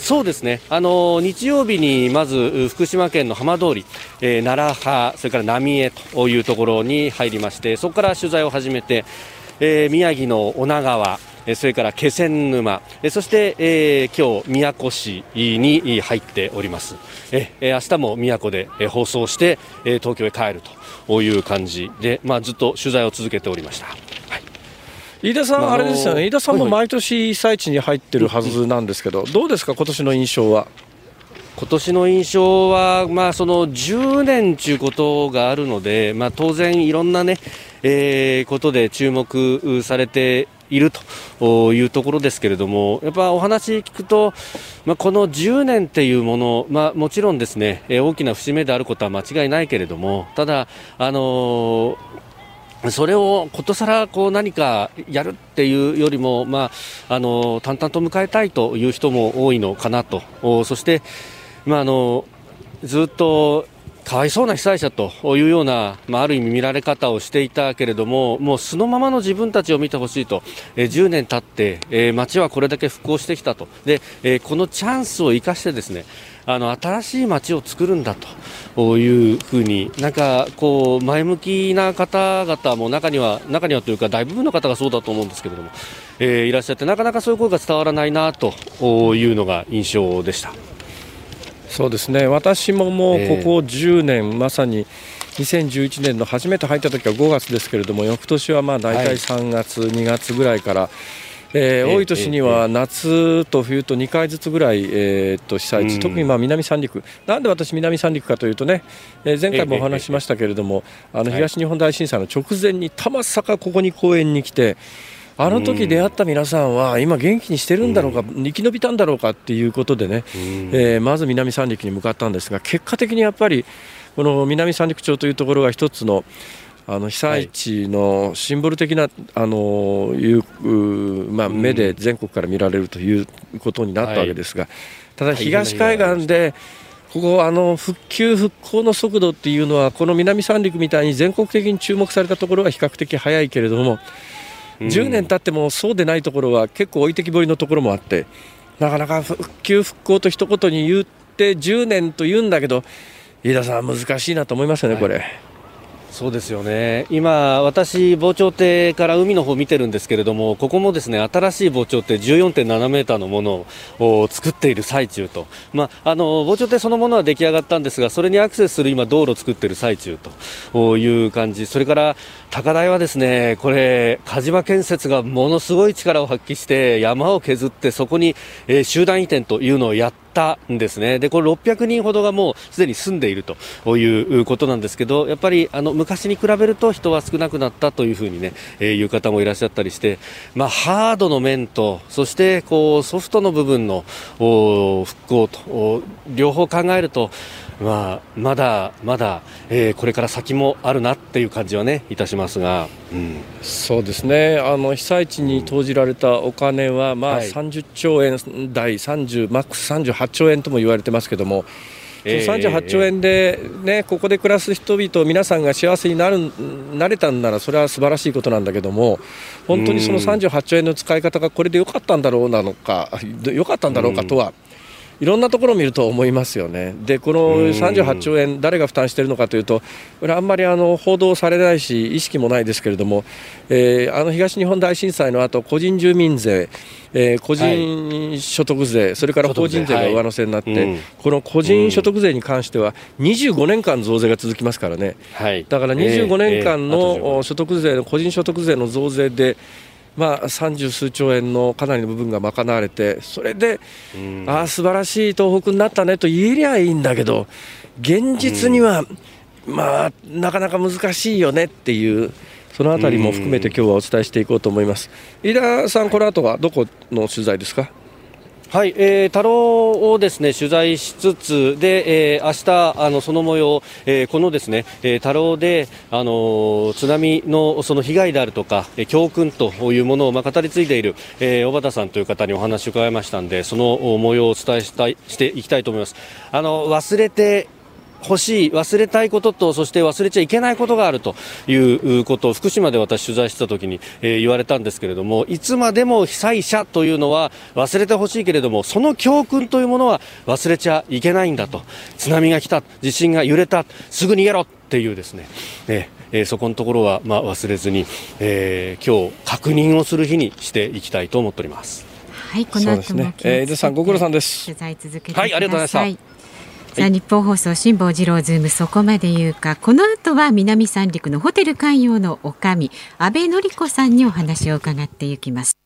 [SPEAKER 4] そうですね、あの日曜日にまず福島県の浜通り、えー、奈良派、それから浪江というところに入りまして、そこから取材を始めて、えー、宮城の女川、それから気仙沼、そして、えー、今日宮古市に入っております。えー、明日も宮古で放送して、東京へ帰るという感じで、まあ、ずっと取材を続けておりました。
[SPEAKER 1] 飯田さん、あれですよね、飯田さんも毎年被災地に入ってるはずなんですけど、どうですか、今年の印象は？
[SPEAKER 4] 今年の印象は、まあ、その10年ということがあるので、まあ、当然、いろんなね、えー、ことで注目されているというところですけれども、やっぱお話聞くと、まあ、この10年っていうもの、まあ、もちろんですね、大きな節目であることは間違いないけれども、ただ、あのーそれをことさらこう何かやるっていうよりも、まあ、あの淡々と迎えたいという人も多いのかなと、そして、まあ、あのずっとかわいそうな被災者というような、まあ、ある意味見られ方をしていたけれども、もうそのままの自分たちを見てほしいと、え、10年経って、えー、町はこれだけ復興してきたと、でえー、このチャンスを生かしてですね、あの新しい街を作るんだというふうになんかこう前向きな方々も中には中にはというか大部分の方がそうだと思うんですけれども、えー、いらっしゃってなかなかそういう声が伝わらないなというのが印象でした。
[SPEAKER 1] そうですね。私ももうここ10年、えー、まさに2011年の初めて入った時は5月ですけれども翌年はまあ大体3月、はい、2月ぐらいからえー、多い年には夏と冬と2回ずつぐらい、えー、と被災地、特にまあ南三陸、なんで私、南三陸かというとね、えー、前回もお話ししましたけれども、あの東日本大震災の直前にたまさかここに公園に来て、あの時出会った皆さんは今、元気にしてるんだろうか、生き延びたんだろうかっていうことでね、えー、まず南三陸に向かったんですが、結果的にやっぱり、この南三陸町というところが一つのあの被災地のシンボル的な、あのいうまあ、目で全国から見られるということになったわけですが、ただ東海岸でここあの復旧・復興の速度っていうのはこの南三陸みたいに全国的に注目されたところは比較的早いけれども、10年経ってもそうでないところは結構置いてきぼりのところもあってなかなか復旧・復興と一言に言って10年と言うんだけど飯田さん難しいなと思いますよね、これ。
[SPEAKER 4] そうですよね。今、私、防潮堤から海の方見てるんですけれどもここもですね新しい防潮堤14.7メーターのものを作っている最中と、まあ、あの防潮堤そのものは出来上がったんですがそれにアクセスする今、道路を作っている最中という感じ。それから高台はですねこれ、鹿島建設がものすごい力を発揮して山を削ってそこに、えー、集団移転というのをやったんですね。で、これ600人ほどがもうすでに住んでいるということなんですけど、やっぱりあの昔に比べると人は少なくなったというふうにね、えー、いう方もいらっしゃったりして、まあ、ハードの面と、そしてこうソフトの部分の復興と、両方考えると、まあ、まだまだ、えー、これから先もあるなっていう感じはねいたしますが、
[SPEAKER 1] うん、そうですね。あの被災地に投じられたお金は、まあ、30兆円台30マックス38兆円とも言われてますけども。えー、38兆円で、ね、ここで暮らす人々、皆さんが幸せになるなれたんなら、それは素晴らしいことなんだけども、本当にその38兆円の使い方がこれでよかったんだろうなのか、よかったんだろうかとは、いろんなところを見ると思いますよね。でこの38兆円誰が負担しているのかというとこれあんまりあの報道されないし意識もないですけれども、えー、あの東日本大震災の後個人住民税、えー、個人所得税、はい、それから法人税が上乗せになって、はい、この個人所得税に関しては25年間増税が続きますからね、はい、だから25年間の所得税の個人所得税の増税でまあ、三十数兆円のかなりの部分が賄われて、それで、ああ、素晴らしい東北になったねと言えりゃいいんだけど、現実には、まあ、なかなか難しいよねっていう。そのあたりも含めて今日はお伝えしていこうと思います。飯田さん、この後はどこの取材ですか？
[SPEAKER 4] はい、えー、太郎をですね取材しつつで、えー、明日あのその模様、えー、このですね、えー、太郎であの津波のその被害であるとか、えー、教訓というものをまあ語り継いでいる、えー、小畑さんという方にお話を伺いましたんでその模様をお伝えしたいしていきたいと思います。あの忘れて欲しい、忘れたいことと、そして忘れちゃいけないことがあるということを福島で私取材した時に、えー、言われたんですけれども、いつまでも被災者というのは忘れてほしいけれども、その教訓というものは忘れちゃいけないんだと。津波が来た、地震が揺れた、すぐ逃げろっていうですね、えー、そこのところは、まあ、忘れずに、えー、今日確認をする日にしていきたいと思っております。
[SPEAKER 2] はい、この後も、ね、
[SPEAKER 1] えー、井出さんご苦労さんです。
[SPEAKER 2] 取材続け
[SPEAKER 1] てはい、ありがとうございました。
[SPEAKER 2] さあニッポン放送辛坊治郎ズームそこまで言うか。この後は南三陸のホテル観洋の女将阿部憲子さんにお話を伺っていきます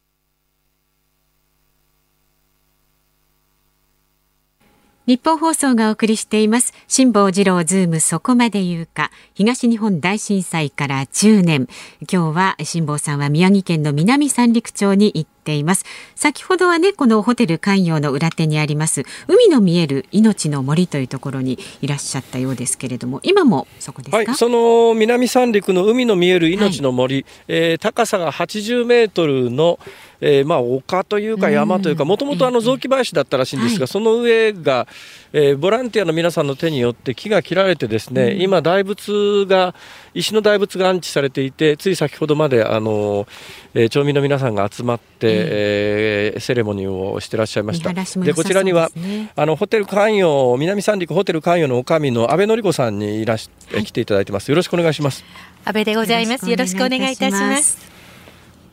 [SPEAKER 2] ニッポン放送がお送りしています。辛坊治郎ズームそこまで言うか。東日本大震災から10年。今日は辛坊さんは宮城県の南三陸町に行っています。先ほどはねこのホテル関陽の裏手にあります海の見える命の森というところにいらっしゃったようですけれども今もそこですか、はい、
[SPEAKER 1] その南三陸の海の見える命の森、はい、えー、高さが80メートルのえー、まあ丘というか山というかもともと雑木林だったらしいんですが、はい、その上が、えー、ボランティアの皆さんの手によって木が切られてですね、今大仏が石の大仏が安置されていてつい先ほどまであの、えー、町民の皆さんが集まって、えー、セレモニーをしてらっしゃいました。でこちらにはあのホテル関与南三陸ホテル関与の女将の安倍典子さんにいらし、はい、来ていただいてます。よろしくお願いします。
[SPEAKER 5] 安倍でございます。よろしくお願いいたします。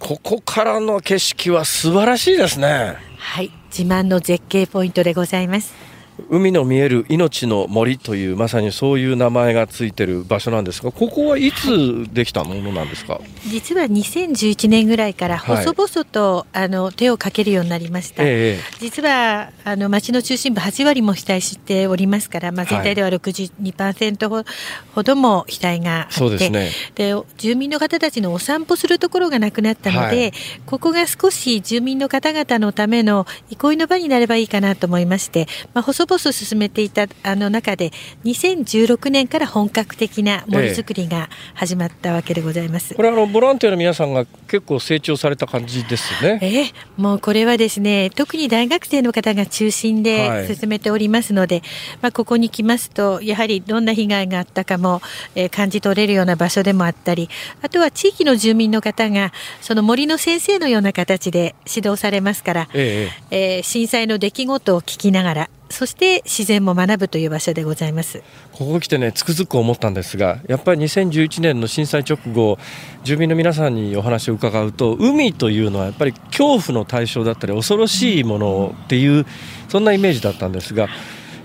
[SPEAKER 1] ここからの景色は素晴らしいですね。
[SPEAKER 5] はい、自慢の絶景ポイントでございます。
[SPEAKER 1] 海の見える命の森というまさにそういう名前がついてる場所なんですがここはいつできたものなんですか、
[SPEAKER 5] 実は2011年ぐらいから細々と、はい、あの手をかけるようになりました、えー、実はあの町の中心部8割も被災しておりますから、まあ、全体では62%ほほども被災があって、はい、ね、で住民の方たちのお散歩するところがなくなったので、はい、ここが少し住民の方々のための憩いの場になればいいかなと思いまして、まあ、細ボス進めていたあの中で2016年から本格的な森づくりが始まったわけでございます、
[SPEAKER 1] ええ、これあのボランティアの皆さんが結構成長された感じですね。
[SPEAKER 5] ええ、もうこれはですね特に大学生の方が中心で進めておりますので、はい、まあ、ここに来ますとやはりどんな被害があったかも、えー、感じ取れるような場所でもあったりあとは地域の住民の方がその森の先生のような形で指導されますから、ええ。えー、震災の出来事を聞きながらそして自然も学ぶという場所でございます。
[SPEAKER 1] ここ来てねつくづく思ったんですがやっぱり2011年の震災直後住民の皆さんにお話を伺うと海というのはやっぱり恐怖の対象だったり恐ろしいものっていうそんなイメージだったんですが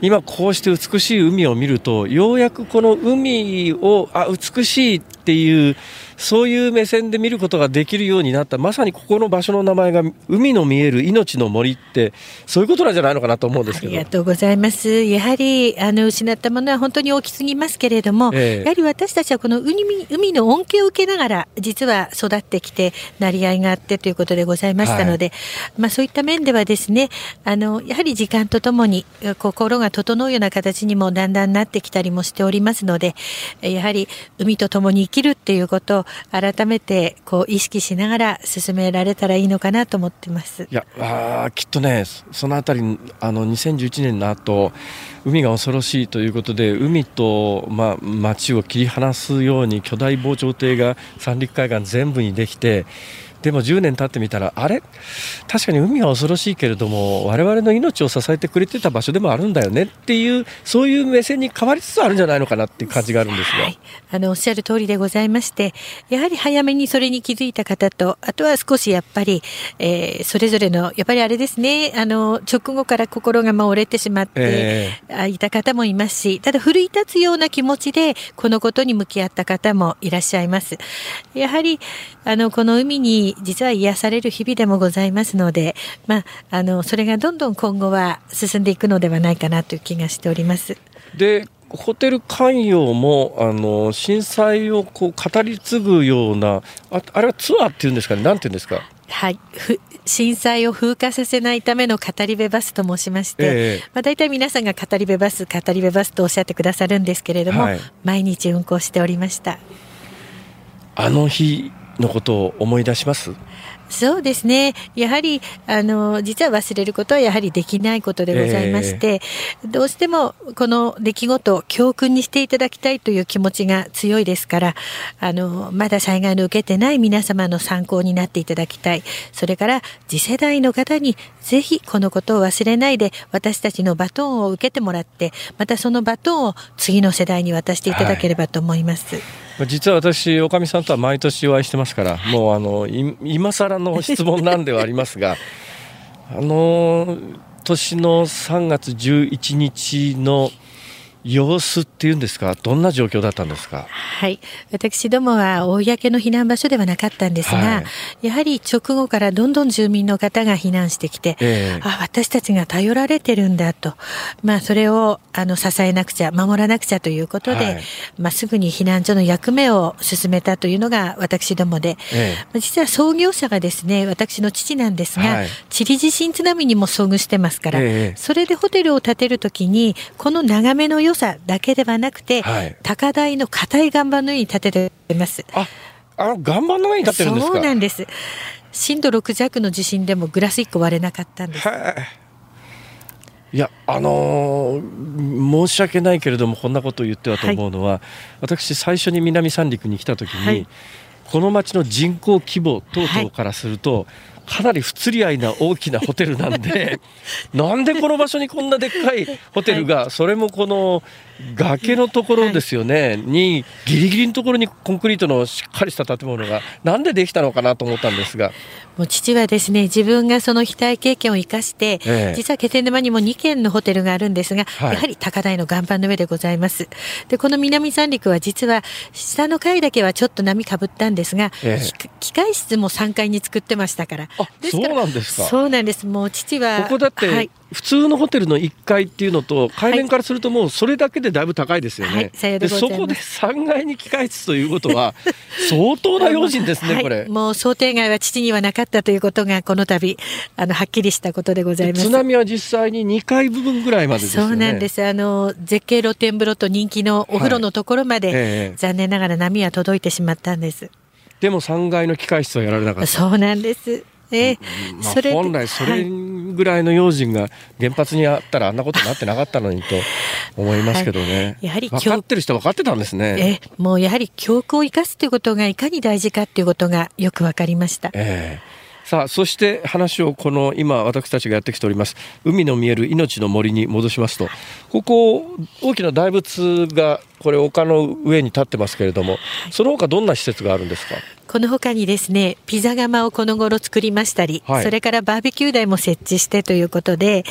[SPEAKER 1] 今こうして美しい海を見るとようやくこの海をあ美しいっていうそういう目線で見ることができるようになった。まさにここの場所の名前が海の見える命の森ってそういうことなんじゃないのかなと思うんですけど。
[SPEAKER 5] ありがとうございます。やはりあの失ったものは本当に大きすぎますけれども、えー、やはり私たちはこの海海の恩恵を受けながら実は育ってきて成り合いがあってということでございましたので、はい、まあ、そういった面ではですねあのやはり時間とともに心が整うような形にもだんだんなってきたりもしておりますのでやはり海とともに生きるっていうこと改めてこう意識しながら進められたらいいのかなと思ってます。
[SPEAKER 1] いやあきっとねそのあたりあの2011年の後海が恐ろしいということで海と、ま、町を切り離すように巨大防潮堤が三陸海岸全部にできてでも10年経ってみたらあれ？確かに海は恐ろしいけれども我々の命を支えてくれてた場所でもあるんだよねっていうそういう目線に変わりつつあるんじゃないのかなっていう感じがあるんですが、はい、
[SPEAKER 5] あのおっしゃる通りでございましてやはり早めにそれに気づいた方とあとは少しやっぱり、えー、それぞれのやっぱりあれですねあの直後から心がま折れてしまって、えー、いた方もいますしただ奮い立つような気持ちでこのことに向き合った方もいらっしゃいます。やはりあのこの海に実は癒される日々でもございますので、まあ、あのそれがどんどん今後は進んでいくのではないかなという気がしております。
[SPEAKER 1] でホテル関与もあの震災をこう語り継ぐようなああれはツアーっていうんですかね？なんていうんですか？
[SPEAKER 5] はい。震災を風化させないための語り部バスと申しまして、えー、まあ、大体皆さんが語り部バス語り部バスとおっしゃってくださるんですけれども、はい、毎日運行しておりました。
[SPEAKER 1] あの日のことを思い出します？
[SPEAKER 5] そうですね。やはり、あの、実は忘れることはやはりできないことでございまして、えー、どうしてもこの出来事を教訓にしていただきたいという気持ちが強いですから、あの、まだ災害の受けてない皆様の参考になっていただきたい。それから次世代の方にぜひこのことを忘れないで私たちのバトンを受けてもらって、またそのバトンを次の世代に渡していただければと思います。はい
[SPEAKER 1] 実は私、おかみさんとは毎年お会いしてますから、もうあの今更の質問なんではありますが、あの年の3月11日の様子っていうんですか、どんな状況だったんですか？
[SPEAKER 5] はい、私どもは公の避難場所ではなかったんですが、はい、やはり直後からどんどん住民の方が避難してきて、えー、あ私たちが頼られてるんだと、まあそれをあの支えなくちゃ守らなくちゃということで、はい、まあすぐに避難所の役目を進めたというのが私どもで、えー、実は創業者がですね、私の父なんですが、はい、チリ地震津波にも遭遇してますから、えー、それでホテルを建てるときにこの眺めの良さだけではなくて、はい、高台の硬い岩盤の上に建ててます。
[SPEAKER 1] あ、あの岩盤の上に建てるんです
[SPEAKER 5] そうなんです。震度6弱の地震でもグラス1個割れなかったんです。
[SPEAKER 1] いやあのー、申し訳ないけれどもこんなことを言ってはと思うのは、はい、私最初に南三陸に来た時に、はい、この町の人口規模等々からすると、はいかなり不釣り合いな大きなホテルなんでなんでこの場所にこんなでっかいホテルが、それもこの崖のところですよね、にギリギリのところにコンクリートのしっかりした建物がなんでできたのかなと思ったんですが。
[SPEAKER 5] もう父はですね自分がその非対経験を生かして、ええ、実は気仙沼にも2軒のホテルがあるんですが、はい、やはり高台の岩盤の上でございます。でこの南三陸は実は下の階だけはちょっと波かぶったんですが、え、機械室も3階に作ってましたから。
[SPEAKER 1] あそうなんですか。
[SPEAKER 5] そうなんです。もう父は
[SPEAKER 1] ここだって、はい普通のホテルの1階っていうのと海面からするともうそれだけでだいぶ高いですよね、はい、でそこで3階に機械室ということは相当な用心ですね、はい、これ。
[SPEAKER 5] もう想定外は父にはなかったということがこの度あのはっきりしたことでございます。
[SPEAKER 1] 津波は実際に2階部分ぐらいまで、ね、
[SPEAKER 5] そうなんです。あの絶景露天風呂と人気のお風呂のところまで、はいえー、残念ながら波は届いてしまったんです。
[SPEAKER 1] でも3階の機械室はやられなかった。
[SPEAKER 5] そうなんです。え
[SPEAKER 1] まあ、本来それぐらいの用心が原発にあったらあんなことになってなかったのにと思いますけどね、はい、やはり分かってる人分かってたんですね。
[SPEAKER 5] えもうやはり教訓を生かすということがいかに大事かということがよく分かりました。
[SPEAKER 1] えーさあそして話をこの今私たちがやってきております。海の見える命の森に戻しますと。ここ大きな大仏がこれ丘の上に立ってますけれどもその他どんな施設があるんですか？
[SPEAKER 5] この他にですねピザ窯をこの頃作りましたり、はい、それからバーベキュー台も設置してということで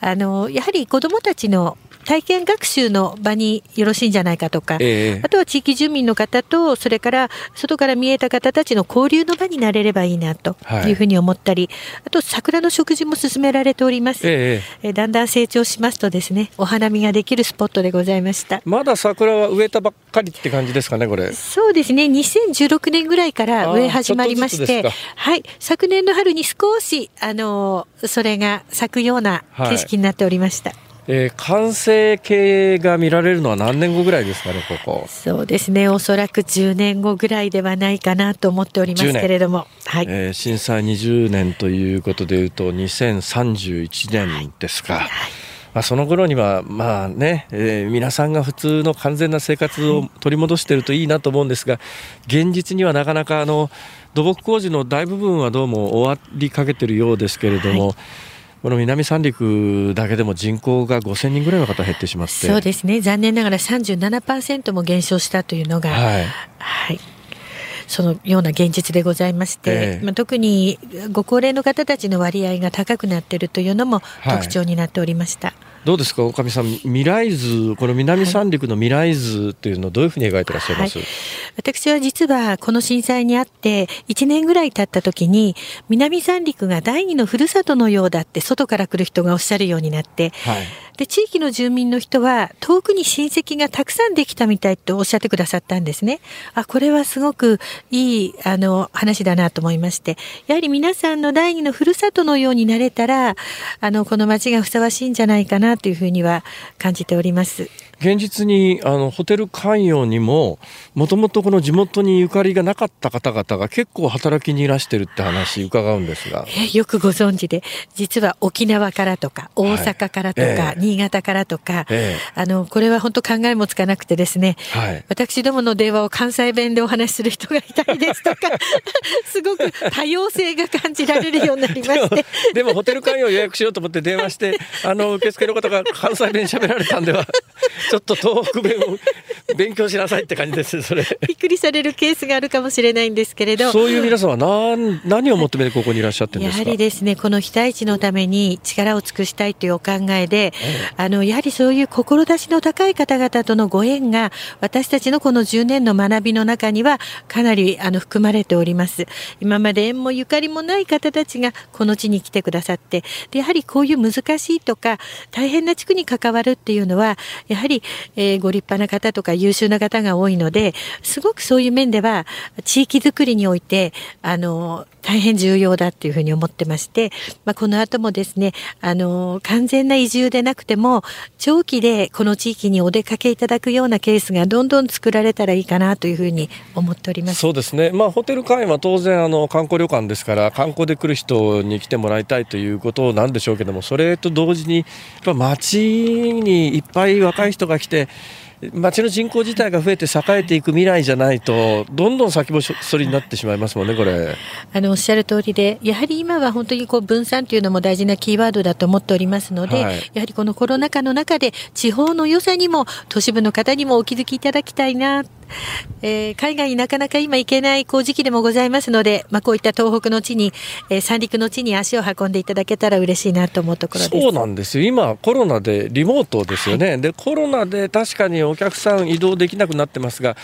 [SPEAKER 5] あのやはり子どもたちの体験学習の場によろしいんじゃないかとか、えー、あとは地域住民の方とそれから外から見えた方たちの交流の場になれればいいなとい。うふうに思ったり、はい、あと桜の食事も進められております、えー、だんだん成長しますとですねお花見ができるスポットでございました。
[SPEAKER 1] まだ桜は植えたばっかりって感じですかねこれ。
[SPEAKER 5] そうですね。2016年ぐらいから植え始まりましてはい。昨年の春に少しあのそれが咲くような景色になっておりました、はい
[SPEAKER 1] えー、完成形が見られるのは何年後ぐらいですかね、ここ。
[SPEAKER 5] そうですね、おそらく10年後ぐらいではないかなと思っておりますけれども。
[SPEAKER 1] はい、えー、震災20年ということでいうと、2031年ですか。はいはいまあ、その頃にはまあね、えー、皆さんが普通の完全な生活を取り戻しているといいなと思うんですが現実にはなかなかあの土木工事の大部分はどうも終わりかけているようですけれども。はいこの南三陸だけでも人口が5000人ぐらいの方減ってしまって。
[SPEAKER 5] そうですね。残念ながら37%も減少したというのが、はい、はい、そのような現実でございまして、えー、まあ、特にご高齢の方たちの割合が高くなっているというのも特徴になっておりました。はい
[SPEAKER 1] どうですか、おかみさん、未来図、この南三陸の未来図というのをどういうふうに描いてらっしゃいます、はい、
[SPEAKER 5] 私は実はこの震災にあって、1年ぐらい経った時に、南三陸が第二のふるさとのようだって、外から来る人がおっしゃるようになって、はい。で、地域の住民の人は、遠くに親戚がたくさんできたみたいとおっしゃってくださったんですね。あ、これはすごくいい、あの、話だなと思いまして、やはり皆さんの第二のふるさとのようになれたら、あの、この町がふさわしいんじゃないかなというふうには感じております。
[SPEAKER 1] 現実にあのホテル関与にももともとこの地元にゆかりがなかった方々が結構働きにいらしてるって話伺うんですが、
[SPEAKER 5] よくご存知で実は沖縄からとか大阪からとか、はいえ。ー、新潟からとか、えー、あのこれは本当考えもつかなくてですね、はい、私どもの電話を関西弁でお話しする人がいたりですとか すごく多様性が感じられるようになりまして。
[SPEAKER 1] でもホテル関与予約しようと思って電話してあの受付の方が関西弁喋られたんではちょっと東北弁を勉強しなさいって感じですそれ。
[SPEAKER 5] びっくりされるケースがあるかもしれないんですけれど。
[SPEAKER 1] そういう皆さんは何何を求めてここにいらっしゃってや
[SPEAKER 5] はりですねこの被災地のために力を尽くしたいというお考えで、あのやはりそういう志の高い方々とのご縁が私たちのこの10年の学びの中にはかなりあの含まれております。今まで縁もゆかりもない方たちがこの地に来てくださってでやはりこういう難しいとか大変な地区に関わるっていうのはやはり、えー、ご立派な方とか優秀な方が多いのですごくそういう面では地域づくりにおいてあの大変重要だっていうふうに思ってまして、まあ、この後もですねあの完全な移住でなくても長期でこの地域にお出かけいただくようなケースがどんどん作られたらいいかなというふうに思っております。
[SPEAKER 1] そうですね、まあ、ホテル会員は当然あの観光旅館ですから観光で来る人に来てもらいたいということなんでしょうけどもそれと同時にやっぱ街にいっぱい若い人が来て町の人口自体が増えて栄えていく未来じゃないとどんどん先細りになってしまいますもんねこれ。
[SPEAKER 5] あのおっしゃる通りでやはり今は本当にこう分散というのも大事なキーワードだと思っておりますので、はい、やはりこのコロナ禍の中で地方の良さにも都市部の方にもお気づきいただきたいな えー、海外になかなか今行けないこう時期でもございますので、まあ、こういった東北の地に、えー、三陸の地に足を運んでいただけたら嬉しいなと思うところ
[SPEAKER 1] そうなんですよ。今コロナでリモートですよね、はい、でコロナで確かにお客さん移動できなくなってますが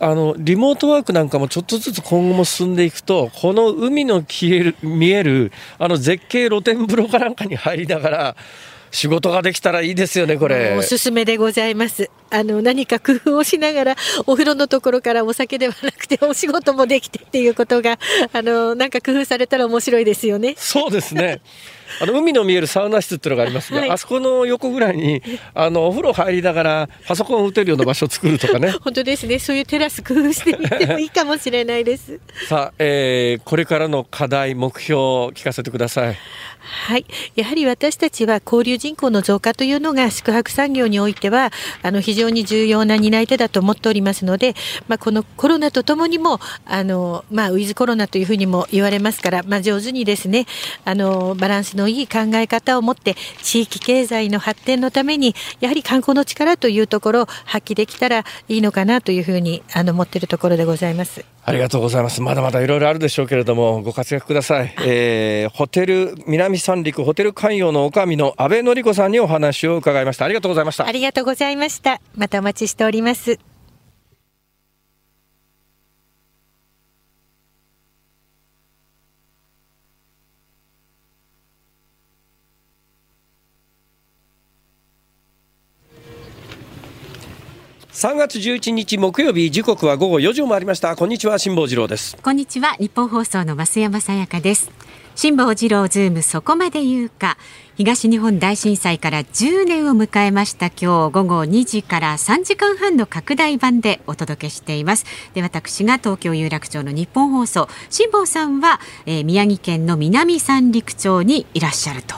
[SPEAKER 1] あのリモートワークなんかもちょっとずつ今後も進んでいくとこの海の消える見えるあの絶景露天風呂かなんかに入りながら仕事ができたらいいですよねこれ。
[SPEAKER 5] おすすめでございます。あの何か工夫をしながらお風呂のところからお酒ではなくて お仕事もできてっていうことがあのなんか工夫されたら面白いですよね。
[SPEAKER 1] そうですねあの海の見えるサウナ室っていうのがありますが、はい、あそこの横ぐらいにあのお風呂入りながらパソコンを打てるような場所を作るとかね。
[SPEAKER 5] 本当ですね。そういうテラス工夫してみてもいいかもしれないです。
[SPEAKER 1] さあ、えー、これからの課題目標を聞かせてください。
[SPEAKER 5] はい、やはり私たちは交流人口の増加というのが宿泊産業においてはあの非常に重要な担い手だと思っておりますので、まあ、このコロナとともにもあの、まあ、ウィズコロナというふうにも言われますから、まあ、上手にですねあのバランスのいい考え方を持って地域経済の発展のためにやはり観光の力というところを発揮できたらいいのかなというふうにあの思っているところでございます。
[SPEAKER 1] ありがとうございます。まだまだいろいろあるでしょうけれども、ご活躍ください。えー、ホテル南三陸ホテル関与の女将の阿部典子さんにお話を伺いました。ありがとうございました。
[SPEAKER 5] ありがとうございました。またお待ちしております。
[SPEAKER 1] 3月11日木曜日時刻は午後4時を回りました。こんにちは辛坊治郎です。
[SPEAKER 2] こんにちは日本放送の増山さやかです。辛坊治郎ズームそこまで言うか。東日本大震災から10年を迎えました。今日午後2時から3時間半の拡大版でお届けしています。で私が東京有楽町の日本放送。辛坊さんは、えー、宮城県の南三陸町にいらっしゃると。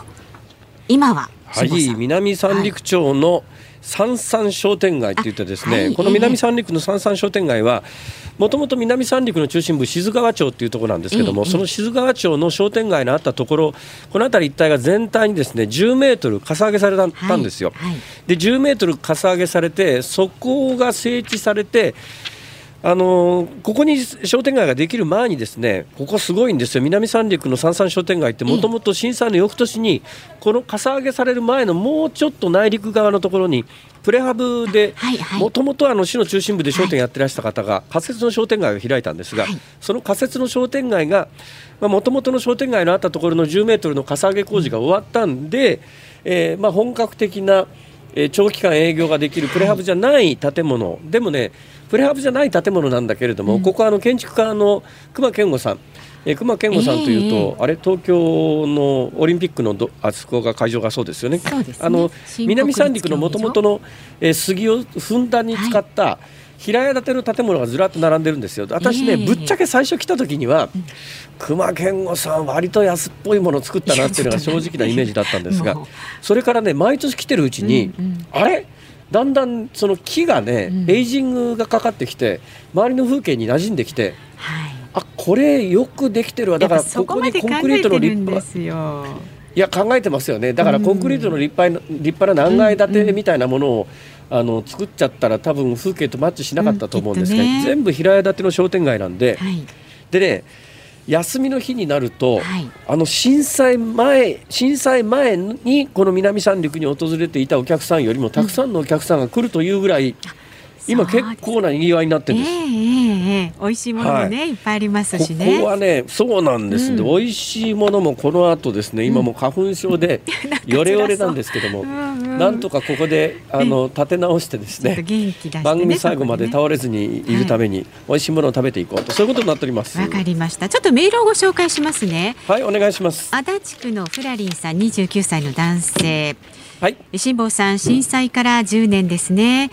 [SPEAKER 2] 今は
[SPEAKER 1] はい南三陸町の三三商店街って言ってですね、はい、この南三陸の三三商店街はもともと南三陸の中心部静川町っていうところなんですけども、その静川町の商店街のあったところこの辺り一帯が全体にですね10メートルかさ上げされたんですよ。で10メートルかさ上げされてそこが整地されてあのここに商店街ができる前にですねここすごいんですよ。南三陸の三々商店街ってもともと震災の翌年にこのかさ上げされる前のもうちょっと内陸側のところにプレハブでもともと市の中心部で商店やってらした方が仮設の商店街を開いたんですがその仮設の商店街がもともとの商店街のあったところの10メートルのかさ上げ工事が終わったんで、えー、まあ本格的な長期間営業ができるプレハブじゃない建物。でもねプレハブじゃない建物なんだけれども、うん、ここはあの建築家の隈研吾さん。え熊健吾さんというと、えー、あれ東京のオリンピックのどあそこが会場がそうですよね。ね。あの南三陸のもともとの、えー、杉をふんだんに使った、はい。平屋建ての建物がずらっと並んでるんですよ。私ね、えー、ぶっちゃけ最初来た時には、熊健吾さん割と安っぽいものを作ったなっていうのが正直なイメージだったんですが、それからね毎年来てるうちに、うんうん、あれ？だんだんその木がね、うん、エイジングがかかってきて周りの風景に馴染んできて、はい、あこれよくできてるわ。だからここにコンクリートの立派いや考えてますよね。だからコンクリートの立派立派な何階建てみたいなものを、うん、あの作っちゃったら多分風景とマッチしなかったと思うんですが、うんね、全部平屋建ての商店街なんで、はい、でね休みの日になると、はい、あの震災前震災前にこの南三陸に訪れていたお客さんよりもたくさんのお客さんが来るというぐらい、うん、今結構な賑わいになってるんです。え
[SPEAKER 2] ー、えー、美味しいものもね、はい、いっぱいありますしね。
[SPEAKER 1] ここはねそうなんです、うん、美味しいものもこの後ですね今も花粉症でよれよれなんですけども、なんとかここであの立て直してですね、ね、番組最後まで倒れずにいるために、はい、美味しいものを食べていこうと。そういうことになっております。
[SPEAKER 2] わかりました。ちょっとメールをご紹介しますね。
[SPEAKER 1] はいお願いします。
[SPEAKER 2] 足立区のフラリンさん29歳の男性。はい。辛坊さん震災から10年ですね、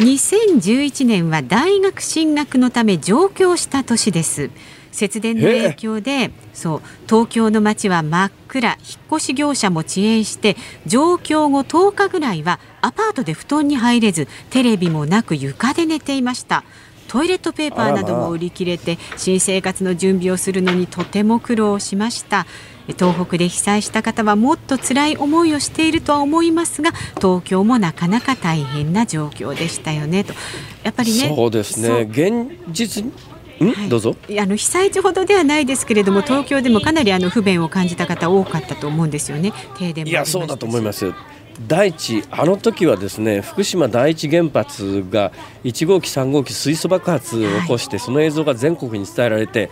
[SPEAKER 2] 2011年は大学進学のため上京した年です。節電の影響でそう東京の街は真っ暗引っ越し業者も遅延して上京後10日ぐらいはアパートで布団に入れずテレビもなく床で寝ていましたトイレットペーパーなども売り切れて新生活の準備をするのにとても苦労しました。東北で被災した方はもっと辛い思いをしているとは思いますが東京もなかなか大変な状況でしたよね。と
[SPEAKER 1] やっぱりねそうですね。現実はい、どうぞ。
[SPEAKER 2] あの被災地ほどではないですけれども東京でもかなりあの不便を感じた方多かったと思うんですよね。停電
[SPEAKER 1] いやそうだと思います第一あの時はですね福島第一原発が1号機3号機水素爆発を起こして、はい、その映像が全国に伝えられて、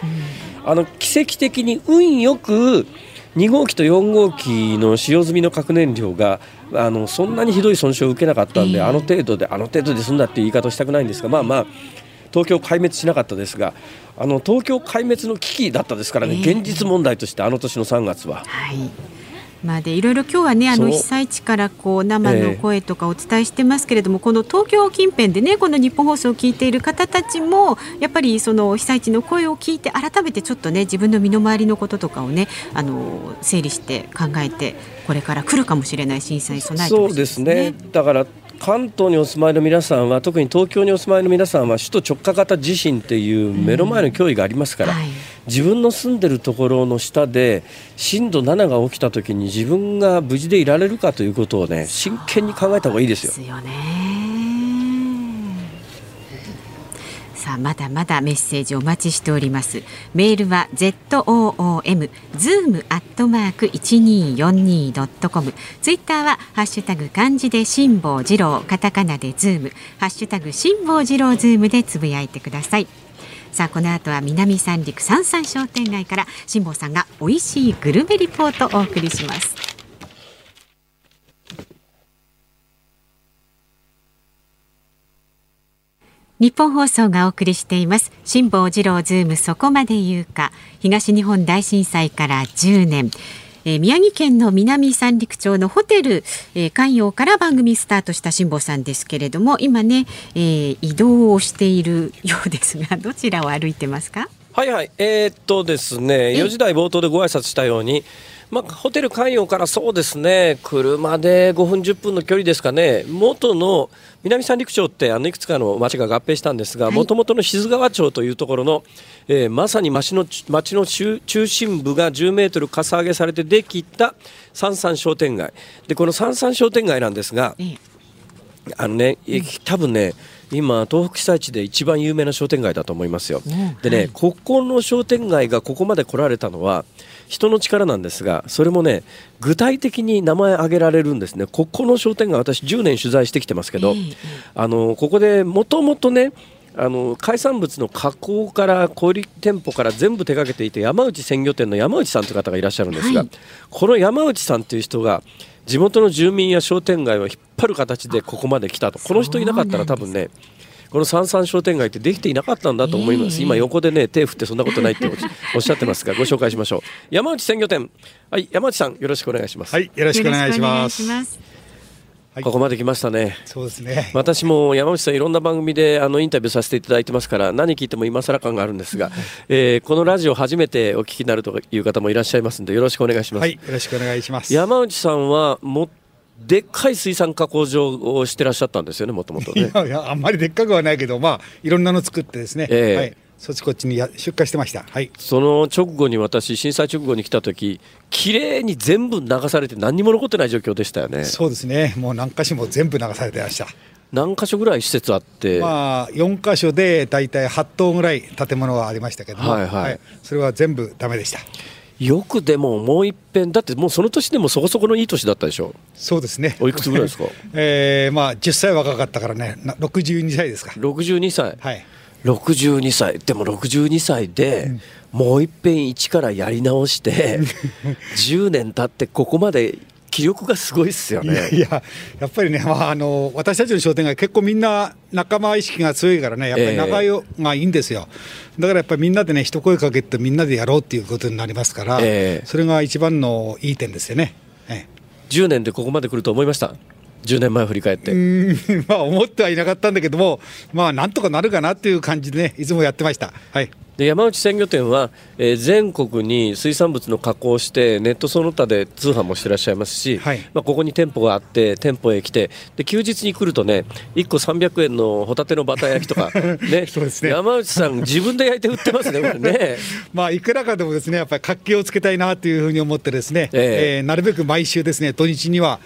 [SPEAKER 1] うん、あの奇跡的に運よく2号機と4号機の使用済みの核燃料があのそんなにひどい損傷を受けなかったんで、えー、あの程度であの程度で済んだっていう言い方をしたくないんですがまあまあ東京壊滅しなかったですがあの東京壊滅の危機だったですからね、えー、現実問題としてあの年の3月は。
[SPEAKER 2] はいまあ、でいろいろ今日はねあの被災地からこう生の声とかお伝えしてますけれども、えー、この東京近辺でねこの日本放送を聞いている方たちもやっぱりその被災地の声を聞いて改めてちょっとね自分の身の回りのこととかをねあの整理して考えてこれから来るかもしれない震災に備えて、
[SPEAKER 1] ね、そうですね。だから関東にお住まいの皆さんは特に東京にお住まいの皆さんは首都直下型地震っていう目の前の脅威がありますから、うんはい、自分の住んでるところの下で震度7が起きた時に自分が無事でいられるかということをね真剣に考えた方がいいですよ。ですよね
[SPEAKER 2] さあまだまだメッセージお待ちしております。メールは ZOOM zoom アットマーク 1242.com ツイッターはハッシュタグ漢字で辛坊治郎カタカナでズームハッシュタグ辛坊治郎ズームでつぶやいてください。さあこの後は南三陸さんさん商店街から辛坊さんが美味しいグルメリポートをお送りします。ニッポン放送がお送りしています。辛坊治郎ズームそこまで言うか。東日本大震災から10年。えー、宮城県の南三陸町のホテル、えー、関陽から番組スタートした辛坊さんですけれども今ね、えー、移動をしているようですが どちらを歩いてますか？
[SPEAKER 1] はいはい。えー、っとですね4時台冒頭でご挨拶したようにまあ、ホテル関与からそうですね、車で5分、10分の距離ですかね、元の南三陸町ってあのいくつかの町が合併したんですが、もともとの志津川町というところの、えー、まさに町の町の中心部が10メートルかさ上げされてできた三三商店街。でこの三三商店街なんですが、あのね、多分ね、今、東北被災地で一番有名な商店街だと思いますよ。でね、ここの商店街がここまで来られたのは、人の力なんですが、それもね、具体的に名前挙げられるんですね、ここの商店街、私、10年取材してきてますけど、あのここでもともとね、あの海産物の加工から小売店舗から全部手がけていて山内鮮魚店の山内さんという方がいらっしゃるんですが、はい、この山内さんという人が地元の住民や商店街を引っ張る形でここまで来たと。この人いなかったら多分ねこの三三商店街ってできていなかったんだと思います、えー、今横でね手振ってそんなことないっておっし ゃってますがご紹介しましょう。山内鮮魚店はい山内さんよろしくお願いします。
[SPEAKER 6] はいよろしくお願いします
[SPEAKER 1] ここまで来ましたね。
[SPEAKER 6] そうですね。
[SPEAKER 1] 私も山内さんいろんな番組であのインタビューさせていただいてますから何聞いても今更感があるんですが、えー、このラジオ初めてお聞きになるという方もいらっしゃいますのでよろしくお願いします。
[SPEAKER 6] はい、よろしくお願いします。
[SPEAKER 1] 山内さんはもでっかい水産加工場をしてらっしゃったんですよねもともとね。
[SPEAKER 6] いやあんまりでっかくはないけどまあいろんなの作ってですね。えー、はい。そっちこっちにや出荷してました、はい、
[SPEAKER 1] その直後に私震災直後に来た時綺麗に全部流されて何にも残ってない状況でしたよね。
[SPEAKER 6] そうですね。もう何箇所も全部流されてました。
[SPEAKER 1] 何箇所ぐらい施設あって？
[SPEAKER 6] まあ4箇所で大体8棟ぐらい建物はありましたけども、はいはい。はい、それは全部だめでした。
[SPEAKER 1] よくでももう一遍だってもうその年でもそこそこのいい年だったでしょ？
[SPEAKER 6] そうですね。
[SPEAKER 1] おいくつぐらいですか？
[SPEAKER 6] えー、まあ10歳若かったからね。62歳ですか。
[SPEAKER 1] 62歳。
[SPEAKER 6] はい
[SPEAKER 1] 62歳。でも62歳で、もういっぺん一からやり直して10年経ってここまで気力がすごいですよね。
[SPEAKER 6] いややっぱりね、まあ、あの私たちの商店街結構みんな仲間意識が強いからねやっぱり仲良がいいんですよ、えー、だからやっぱりみんなでね一声かけてみんなでやろうっていうことになりますから、えー、それが一番のいい点ですよね、え
[SPEAKER 1] ー、10年でここまで来ると思いました？10年前振り返って。
[SPEAKER 6] まあ思ってはいなかったんだけどもまあなんとかなるかなっていう感じでねいつもやってました。はい。
[SPEAKER 1] で山内鮮魚店は、えー、全国に水産物の加工をしてネットその他で通販もしてらっしゃいますし、はい、まあ、ここに店舗があって店舗へ来てで休日に来るとね1個300円のホタテのバター焼きとか ねそうですね。山内さん自分で焼いて売ってますねこれね。
[SPEAKER 6] まあいくらかでもですねやっぱり活気をつけたいなというふうに思ってですね、えー、えー、なるべく毎週ですね土日には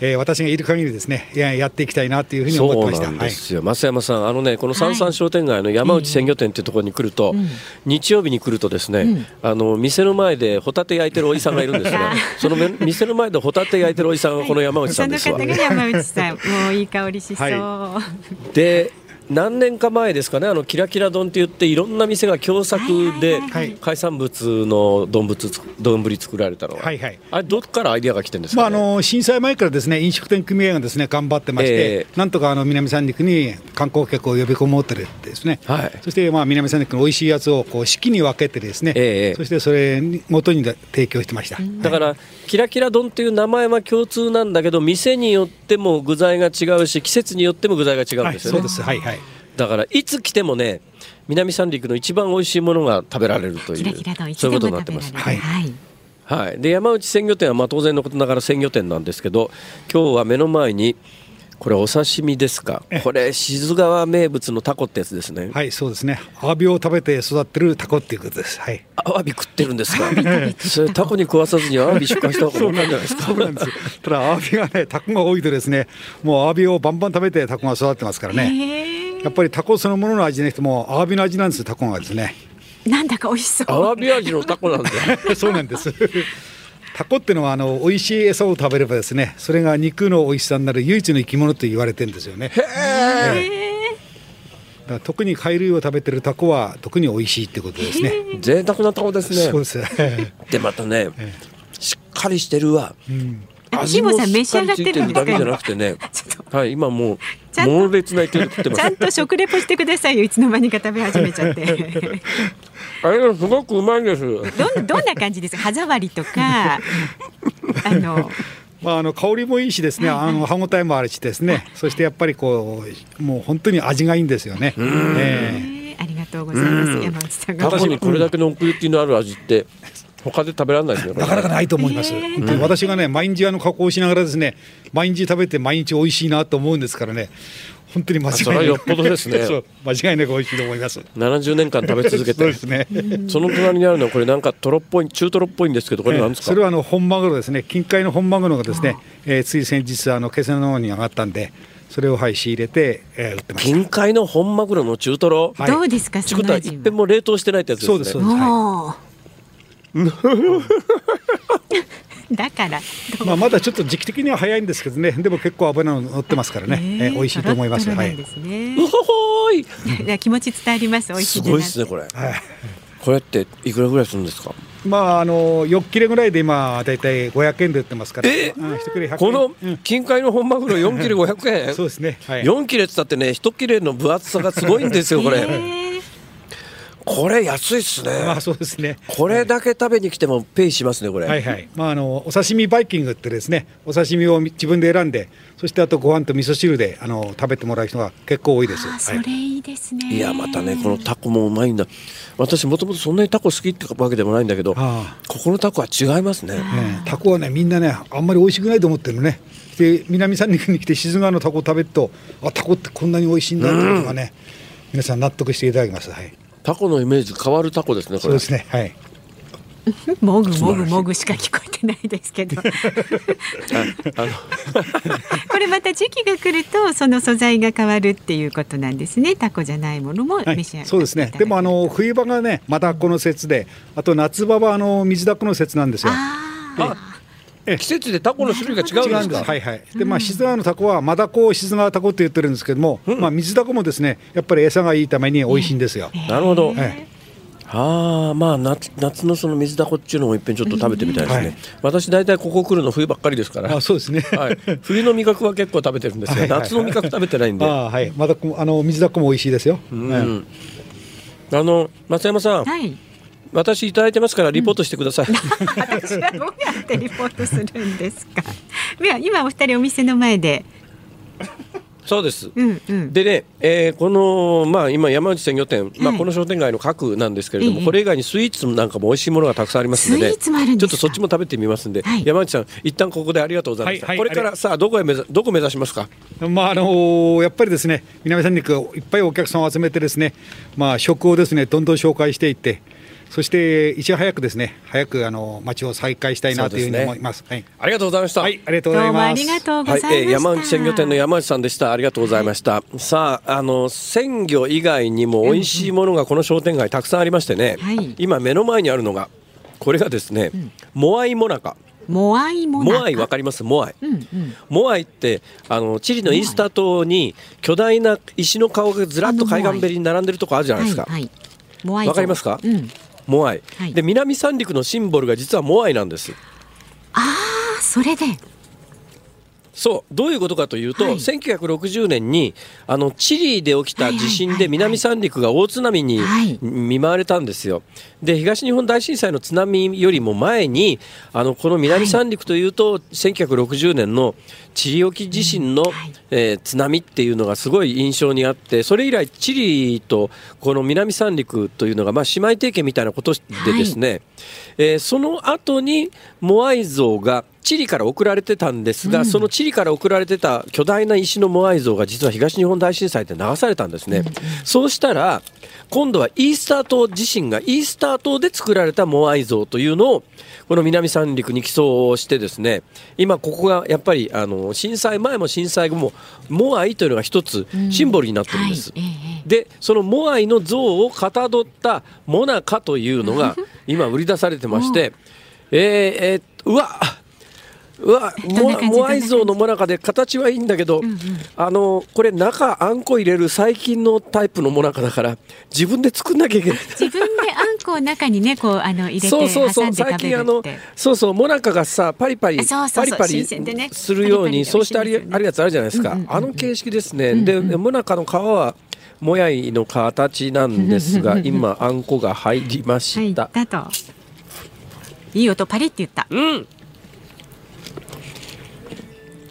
[SPEAKER 6] えー、私がいる限りですねややっていきたいなというふうに思ってました。ですよ、
[SPEAKER 1] はい、増山さんあのねこの三三商店街の山内鮮魚店っていうところに来ると、はい、日曜日に来るとですね、うん、あの店の前でホタテ焼いてるおじさんがいるんですね。その店の前でホタテ焼いてるおじさんがこの山内さんですわ、
[SPEAKER 2] はい、山内さんもういい香りしそう、
[SPEAKER 1] で何年か前ですかねあのキラキラ丼って言っていろんな店が共作で海産物の丼丼作られたのは、はいはい、あれどこからアイディアが来てるんですか、
[SPEAKER 6] ね、まあ、あの震災前からですね飲食店組合がですね頑張ってまして、えー、なんとかあの南三陸に観光客を呼び込もうとですね、はい、そしてまあ南三陸の美味しいやつをこう四季に分けてですね、えー、そしてそれに元に提供してました、
[SPEAKER 1] だから、キラキラ丼っていう名前は共通なんだけど店によっても具材が違うし季節によっても具材が違うんですよね、はい、そうです。はいはいだからいつ来てもね南三陸の一番美味しいものが食べられるというそういうことになってます。はい、はい。はい、で山内鮮魚店はまあ当然のことながら鮮魚店なんですけど今日は目の前にこれお刺身ですか？これ志津川名物のタコってやつですね。
[SPEAKER 6] はいそうですね。アワビを食べて育ってるタコっていうことです。はい。
[SPEAKER 1] アワビ食ってるんですか？それタコに食わさずにアワビ出荷した方がそうなんじゃないですか？
[SPEAKER 6] そうなんです。ただアワビがねタコが多いとですねもうアワビをバンバン食べてタコが育ってますからねやっぱりタコそのものの味なくてもアワビの味なんですタコがですね
[SPEAKER 2] なんだか美味しそう
[SPEAKER 1] アワビ味のタコなんだ
[SPEAKER 6] そうなんですタコっていうのはあの美味しい餌を食べればですねそれが肉の美味しさになる唯一の生き物と言われてるんですよね。特に貝類を食べてるタコは特に美味しいってことですね。
[SPEAKER 1] 贅沢なタコですね。
[SPEAKER 6] そうです。
[SPEAKER 1] でまたね、しっかりしてるわ。うん
[SPEAKER 2] 味もさん召し上がってるん
[SPEAKER 1] だけじゃなくてね。はい今もう猛烈な勢いで食ってます。
[SPEAKER 2] ちゃんと食レポしてくださいよいつの間にか食べ始めちゃって。
[SPEAKER 1] あれすごくうまいです。
[SPEAKER 2] どどんな感じです歯触りとかあの。
[SPEAKER 6] まあ、あの香りもいいしですね、あの歯ごたえもあるしですね、そしてやっぱりこうもう本当に味がいいんですよね。
[SPEAKER 2] えー、ありがとうございます、山内さん
[SPEAKER 1] が。タコにこれだけの奥行きのある味って他で食べられないですね。
[SPEAKER 6] なかなかないと思います。えー、私がね毎日あの加工しながらですね毎日食べて毎日美味しいなと思うんですからね。本当に間違いない。
[SPEAKER 1] よっぽどですね。
[SPEAKER 6] 間違いなく美味しいと思います。
[SPEAKER 1] 七十年間食べ続けて。
[SPEAKER 6] そうですね。
[SPEAKER 1] その隣にあるのはこれなんかトロっぽい中トロっぽいんですけどこれなんですか？
[SPEAKER 6] それはあの本マグロですね。近海の本マグロがですね、えー、つい先日あの気仙の方に上がったんで。それをはい仕入れて、えー、売ってます
[SPEAKER 1] 近海の本マグロの中トロ、
[SPEAKER 2] はい、どうですかそ
[SPEAKER 1] の味は一遍も冷凍してないってやつですね
[SPEAKER 6] そうですそうです、は
[SPEAKER 2] いだから。
[SPEAKER 6] まあまだちょっと時期的には早いんですけどね。でも結構油の乗ってますからね、えー、美味しいと思います。
[SPEAKER 2] はい。ですね。うほい。気持ち伝わります？美味しい
[SPEAKER 1] すごいですねこれ、はい、これっていくらぐらいするんですか？
[SPEAKER 6] まああの4切れぐらいで今だいたい500円で売ってますから、
[SPEAKER 1] え？ー、この近海の本マグロ4切れ500円？
[SPEAKER 6] そうですね、
[SPEAKER 1] はい、4切れって言ったってね1切れの分厚さがすごいんですよこれ。えーこれ安いっすね。
[SPEAKER 6] まあそうですね。
[SPEAKER 1] これだけ食べに来てもペイしますねこれ。
[SPEAKER 6] はいはい。まああのお刺身バイキングってですね、お刺身を自分で選んで、そしてあとご飯と味噌汁であの食べてもらう人が結構多いです。
[SPEAKER 2] それいいですね。
[SPEAKER 1] いやまたねこのタコもうまいんだ。私もともとそんなにタコ好きってわけでもないんだけど、ここのタコは違いますね。ね
[SPEAKER 6] タコはねみんなねあんまり美味しくないと思ってるのね。で南三陸に来て静川のタコを食べると、あタコってこんなに美味しいんだっていうのがね、皆さん納得していただきます。はい。
[SPEAKER 1] タコのイメージ変わるタコですね。
[SPEAKER 6] そうですね。はい。
[SPEAKER 2] もぐもぐもぐしか聞こえてないですけど これまた時期が来るとその素材が変わるっていうことなんですねタコじゃないものも召し上が、はい、
[SPEAKER 6] そうですねでもあの冬場がねまたこの節であと夏場はあの水だこの節なんですよ。
[SPEAKER 1] あ季節でタコの種類が違うんですか？
[SPEAKER 6] はいはい。でまあ静川のタコはマダコを静川タコって言ってるんですけども、うん、まあ水タコもですねやっぱり餌がいいために美味しいんですよ。
[SPEAKER 1] なるほど。はいああまあ夏夏のその水だこっていうのもいっぺんちょっと食べてみたいですね、はい、私大体ここ来るの冬ばっかりですから。
[SPEAKER 6] あそうですね、
[SPEAKER 1] はい、冬の味覚は結構食べてるんですよ、はいはい、夏の味覚食べてないんで。
[SPEAKER 6] あはい。まだあの水だこも美味しいですよ、うん、
[SPEAKER 1] あの松山さん、
[SPEAKER 2] はい
[SPEAKER 1] 私いただいてますからリポートしてください。
[SPEAKER 2] 私はどうやってリポートするんですか？では今お二人お店の前で。
[SPEAKER 1] そうです、
[SPEAKER 2] うんうん、
[SPEAKER 1] でね、えー、この、まあ、今山内鮮魚店、まあ、この商店街の核なんですけれども、これ以外にスイーツなんかも美味しいものがたくさんありますので、ちょっとそっちも食べてみますんで、はい、山内さん一旦ここでありがとうございました、はいはい、これからさあどこへ目指どこ目指しますか、
[SPEAKER 6] まああのー、やっぱりですね南三陸いっぱいお客さんを集めてですね、まあ、食をですねどんどん紹介していってそしていち早くですね早くあの街を再開したいなというふうに思います。すね、はい、
[SPEAKER 1] ありがとうございました。
[SPEAKER 6] はい、ありがとうございます。ありがとうございま
[SPEAKER 2] す。はい、えー、
[SPEAKER 1] 山内鮮魚店の山内さんでした。ありがとうございました。はい、さああの鮮魚以外にも美味しいものがこの商店街たくさんありましてね。はい、今目の前にあるのがこれがですね、うん、モアイモナカ。
[SPEAKER 2] モアイモ
[SPEAKER 1] モアイわかります？モアイ、うんうん、モアイってあのチリのイースター島に巨大な石の顔がずらっと海岸べりに並んでるとこあるじゃないですか。わ、はいはい、かりますか？うん、モアイ、はい、で南三陸のシンボルが実はモアイなんです。
[SPEAKER 2] ああそれで。
[SPEAKER 1] そう。どういうことかというと、はい、1960年にあのチリで起きた地震で南三陸が大津波に見舞われたんですよ。で東日本大震災の津波よりも前にあのこの南三陸というと、はい、1960年のチリ沖地震の、はい、えー、津波っていうのがすごい印象にあってそれ以来チリとこの南三陸というのが、まあ、姉妹提携みたいなことでですね、はい、えー、その後にモアイ像がチリから送られてたんですが、うん、そのチリから送られてた巨大な石のモアイ像が実は東日本大震災で流されたんですね。うん、そうしたら今度はイースター島自身がイースター島で作られたモアイ像というのをこの南三陸に寄贈してですね今ここがやっぱりあの震災前も震災後もモアイというのが一つシンボルになってるんです。うんはい、でそのモアイの像をかたどったモナカというのが今売り出されてましてえー、えー、うわうわモアイ像のもなかで形はいいんだけど、うんうん、あのこれ中あんこ入れる最近のタイプのもなかだから自分で作んなきゃいけない。
[SPEAKER 2] 自分であんこを中にねこうあの入れてそうそうそう。最近あの
[SPEAKER 1] そうそうもなかがさパリパリパリパリするように、そうしてありあるやつあるじゃないですか、あの形式ですね、でもなかの皮はもやいの形なんですが今あんこが入りました。
[SPEAKER 2] いい音パリって言った。
[SPEAKER 1] うん。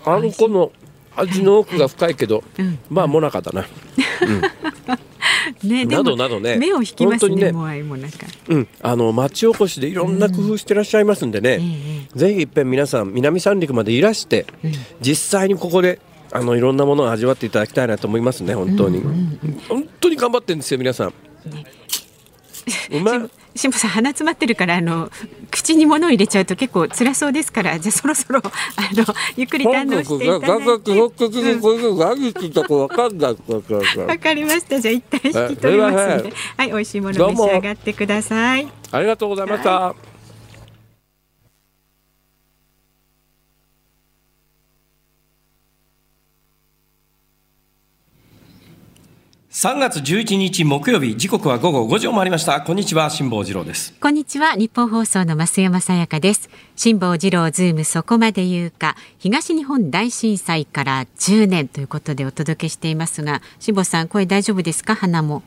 [SPEAKER 1] あんこの味の奥が深いけど、うん、まあもなかだな、うん、ね、などなどね。
[SPEAKER 2] 目を引きますねねモアイもなんか、
[SPEAKER 1] うん、あの町おこしでいろんな工夫してらっしゃいますんでね、うん、ぜひいっぺん皆さん南三陸までいらして、うん、実際にここであのいろんなものを味わっていただきたいなと思いますね本当に、うんうんうん、本当に頑張ってるんですよ皆さん、ね、
[SPEAKER 2] うま辛坊さん鼻詰まってるからあの口に物を入れちゃうと結構辛そうですからじゃあそろそろあのゆっくり堪能していただいて。わかりました。じゃあ一旦引き取りますのではい美味しいもの召し上がってください
[SPEAKER 1] ありがとうございました、はい3月11日木曜日時刻は午後5時を回りました。こんにちは辛坊治郎です。
[SPEAKER 2] こんにちは日本放送の増山さやかです。辛坊治郎ズームそこまで言うか。東日本大震災から10年ということでお届けしていますが辛坊さん声大丈夫ですか？鼻も。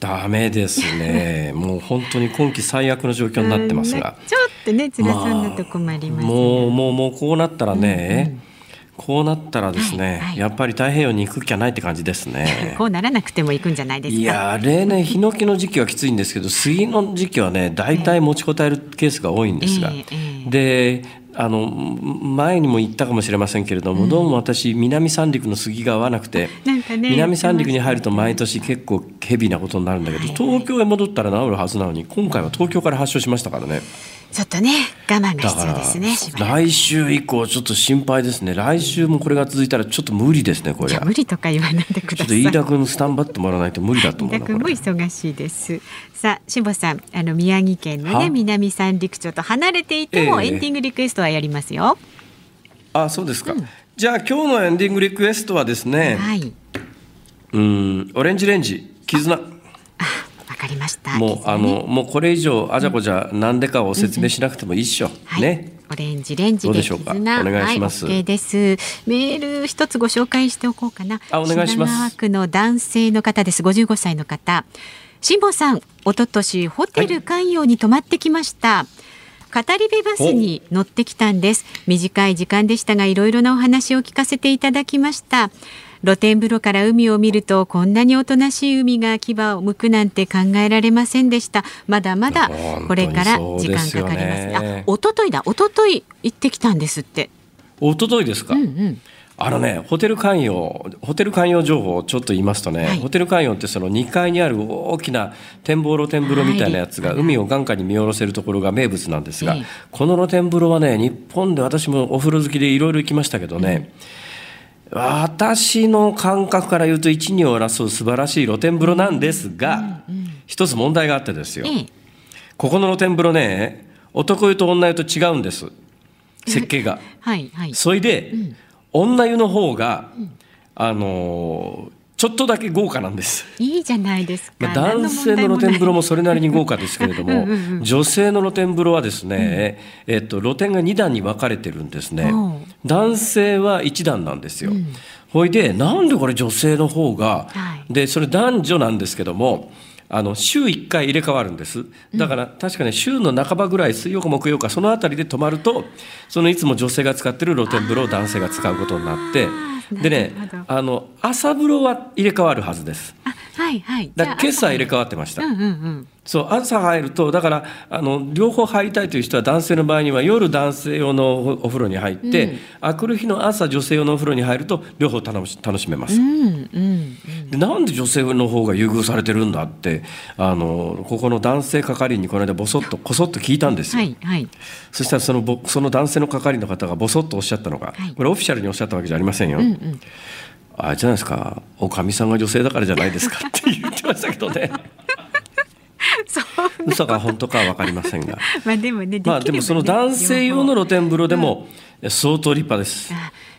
[SPEAKER 1] ダメですね。もう本当に今季最悪の状況になってますが。
[SPEAKER 2] ちょっとね辛そうなと困ります、
[SPEAKER 1] まあ、もうもうもうこうなったらね、うんうんこうなったらですね、はいはい、やっぱり太平洋に行く気はないって感じですね。
[SPEAKER 2] こうならなくても行くんじゃないですか？
[SPEAKER 1] いや例年ヒノキの時期はきついんですけど杉の時期はね大体持ちこたえるケースが多いんですが、えーえー、であの前にも言ったかもしれませんけれども、うん、どうも私南三陸の杉が合わなくて、ね、南三陸に入ると毎年結構ヘビーなことになるんだけど、東京へ戻ったら治るはずなのに今回は東京から発症しましたからね。
[SPEAKER 2] ちょっとね我慢が必要ですね
[SPEAKER 1] 来週以降ちょっと心配ですね。来週もこれが続いたらちょっと無理ですねこれ。
[SPEAKER 2] 無理とか言わないでください。ちょっ
[SPEAKER 1] と飯田君スタンバってもらわないと無理だと思う飯田
[SPEAKER 2] 君も忙しいです。さあ辛坊さんあの宮城県のね南三陸町と離れていてもエンディングリクエストはやりますよ、
[SPEAKER 1] えー、あそうですか、うん、じゃあ今日のエンディングリクエストはですね、はい、うんオレンジレンジ絆
[SPEAKER 2] かりました。
[SPEAKER 1] もう、あのもうこれ以上あじゃこじゃなんでかを説明しなくてもいいっしょ。うんうん、ね。
[SPEAKER 2] オレンジレンジ
[SPEAKER 1] でしょうか？お願いします。
[SPEAKER 2] はい、です。メール一つご紹介しておこうかな。
[SPEAKER 1] あお願いします。
[SPEAKER 2] 区の男性の方です。55歳の方。辛坊さん、一昨年ホテル関与に泊まってきました。はい語り部バスに乗ってきたんです。短い時間でしたがいろいろなお話を聞かせていただきました。露天風呂から海を見るとこんなにおとなしい海が牙を向くなんて考えられませんでした。まだまだこれから時間かかります、ね、あ一昨日だ。一昨日行ってきたんですって。
[SPEAKER 1] 一昨日ですか、うんうんあのね、ホテル関与、ホテル関与情報をちょっと言いますとね、はい、ホテル関与ってその2階にある大きな展望露天風呂みたいなやつが海を眼下に見下ろせるところが名物なんですが、はい、この露天風呂はね、日本で私もお風呂好きでいろいろ行きましたけどね、うん私の感覚から言うと一二を争う素晴らしい露天風呂なんですが、うんうん、一つ問題があってですよ、ここの露天風呂ね男湯と女湯と違うんです。設計が。はいはい、それで、うん、女湯の方が、うん、あのちょっとだけ豪華なんです。
[SPEAKER 2] いいじゃないですか。
[SPEAKER 1] 男性の露天風呂もそれなりに豪華ですけれども、うんうんうん、女性の露天風呂はですね、うん、えっと露天が2段に分かれてるんですね。男性は1段なんですよ。うん、ほいでなんでこれ女性の方が、はい、でそれ男女なんですけども。あの週1回入れ替わるんですだから確かね週の半ばぐらい水曜か木曜かその辺りで泊まるとそのいつも女性が使ってる露天風呂を男性が使うことになってでねあの朝風呂は入れ替わるはずです。
[SPEAKER 2] はいはい。
[SPEAKER 1] だ今朝入れ替わってました。うんうんうん、そう朝入るとだからあの両方入りたいという人は男性の場合には夜男性用のお風呂に入って、うん、あくる日の朝女性用のお風呂に入ると両方楽し楽しめます、うんうんうん、で。なんで女性の方が優遇されてるんだってあのここの男性係員にこの間ぼそっとこそっと聞いたんですよ。はいはい、そしたらそのその男性の係員の方がぼそっとおっしゃったのが、はい、これオフィシャルにおっしゃったわけじゃありませんよ。うんうんあれじゃないですかおかみさんが女性だからじゃないですかって言ってましたけどね。嘘か本当かは分かりませんが。
[SPEAKER 2] まあでもね
[SPEAKER 1] まあでもその男性用の露天風呂でも相当立派です。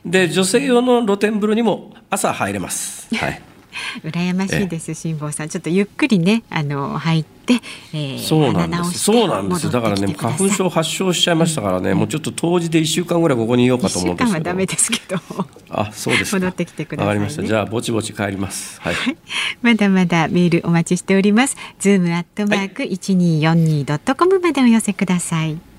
[SPEAKER 1] で女性用の露天風呂にも朝入れます。はい
[SPEAKER 2] 羨ましいです辛坊さん。ちょっとゆっくりねあの入って、
[SPEAKER 1] えー、そうなんです。そうなんです。だからね花粉症発症しちゃいましたからね、うん、もうちょっと湯治で一週間ぐらいここにいようかと思うんですけど。
[SPEAKER 2] はダメですけど。
[SPEAKER 1] あそうです
[SPEAKER 2] 戻ってきてくださ
[SPEAKER 1] い、ね、かりました。じゃあぼちぼち帰ります。はい。
[SPEAKER 2] まだまだメールお待ちしております。ズームアットマーク一二四二ドットコムまでお寄せください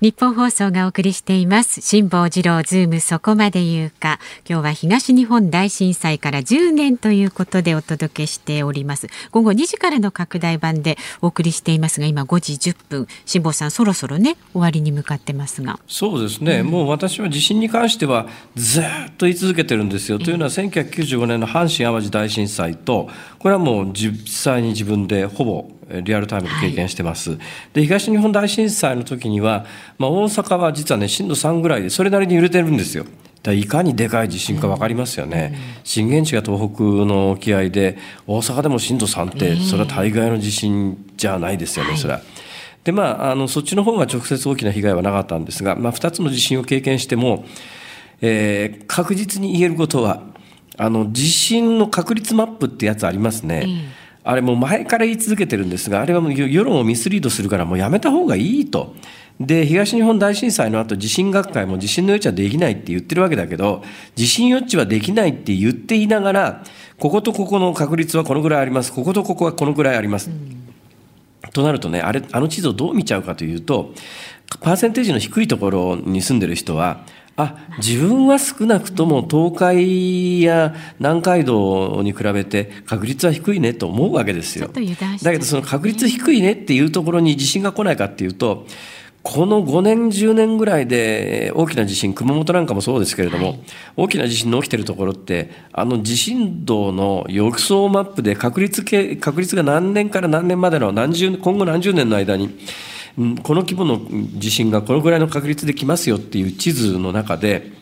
[SPEAKER 2] 日本放送がお送りしています。辛坊治郎ズームそこまで言うか。今日は東日本大震災から10年ということでお届けしております。午後2時からの拡大版でお送りしていますが今5時10分。辛坊さんそろそろね終わりに向かってますが。
[SPEAKER 1] そうですね、うん、もう私は地震に関してはずっと言い続けてるんですよ、というのは1995年の阪神・淡路大震災とこれはもう実際に自分でほぼリアルタイムで経験してます。はい、で東日本大震災の時には、まあ、大阪は実はね震度3ぐらいでそれなりに揺れてるんですよ。だいかにでかい地震か分かりますよね、うん、震源地が東北の沖合で大阪でも震度3ってそれは大概の地震じゃないですよね、それは。でまあ、あのそっちの方が直接大きな被害はなかったんですが、まあ、2つの地震を経験しても、えー、確実に言えることはあの地震の確率マップってやつありますね。あれもう前から言い続けてるんですがあれはもう世論をミスリードするからもうやめた方がいいと。で東日本大震災の後地震学会も地震の予知はできないって言ってるわけだけど地震予知はできないって言っていながらこことここの確率はこのぐらいありますこことここはこのぐらいあります。うん、となるとねあれあの地図をどう見ちゃうかというとパーセンテージの低いところに住んでる人はあ自分は少なくとも東海や南海道に比べて確率は低いねと思うわけですよ。だけどその確率低いねっていうところに地震が来ないかっていうとこの5年10年ぐらいで大きな地震熊本なんかもそうですけれども、はい、大きな地震の起きてるところってあの地震動の予想マップで確率確率が何年から何年までの何十今後何十年の間にこの規模の地震がこのぐらいの確率で来ますよっていう地図の中で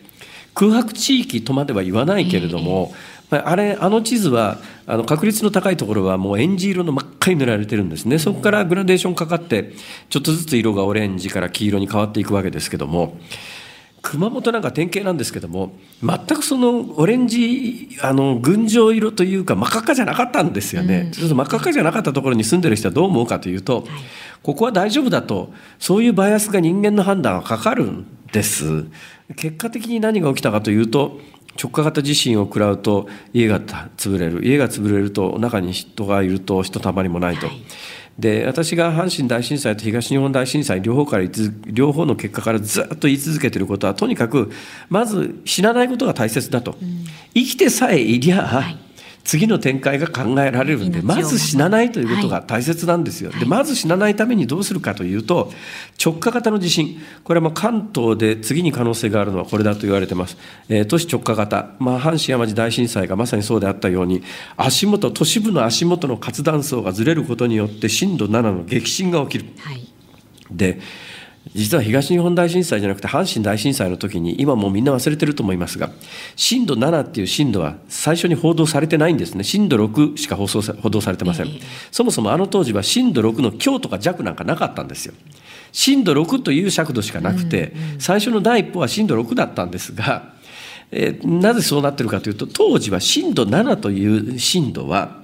[SPEAKER 1] 空白地域とまでは言わないけれども、あれあの地図はあの確率の高いところはもうえんじ色の真っ赤に塗られてるんですね。そこからグラデーションかかってちょっとずつ色がオレンジから黄色に変わっていくわけですけども熊本なんか典型なんですけども全くそのオレンジあの群青色というか真っ赤っかじゃなかったんですよね、うん、真っ赤っかじゃなかったところに住んでる人はどう思うかというと、はい。ここは大丈夫だとそういうバイアスが人間の判断はかかるんです。結果的に何が起きたかというと直下型地震を食らうと家が潰れる。家が潰れると中に人がいるとひとたまりもないと。はいで私が阪神大震災と東日本大震災両方から両方の結果からずっと言い続けていることはとにかくまず死なないことが大切だと、うん、生きてさえいりゃ、はい次の展開が考えられるんでまず死なないということが大切なんですよ。でまず死なないためにどうするかというと直下型の地震これはもう関東で次に可能性があるのはこれだと言われてます。えー、都市直下型、まあ、阪神・淡路大震災がまさにそうであったように足元都市部の足元の活断層がずれることによって震度7の激震が起きる。はい、で実は東日本大震災じゃなくて阪神大震災の時に今もうみんな忘れてると思いますが震度7っていう震度は最初に報道されてないんですね。震度6しか放送報道されてません、そもそもあの当時は震度6の強とか弱なんかなかったんですよ。震度6という尺度しかなくて、最初の第一歩は震度6だったんですが、えー、なぜそうなってるかというと当時は震度7という震度は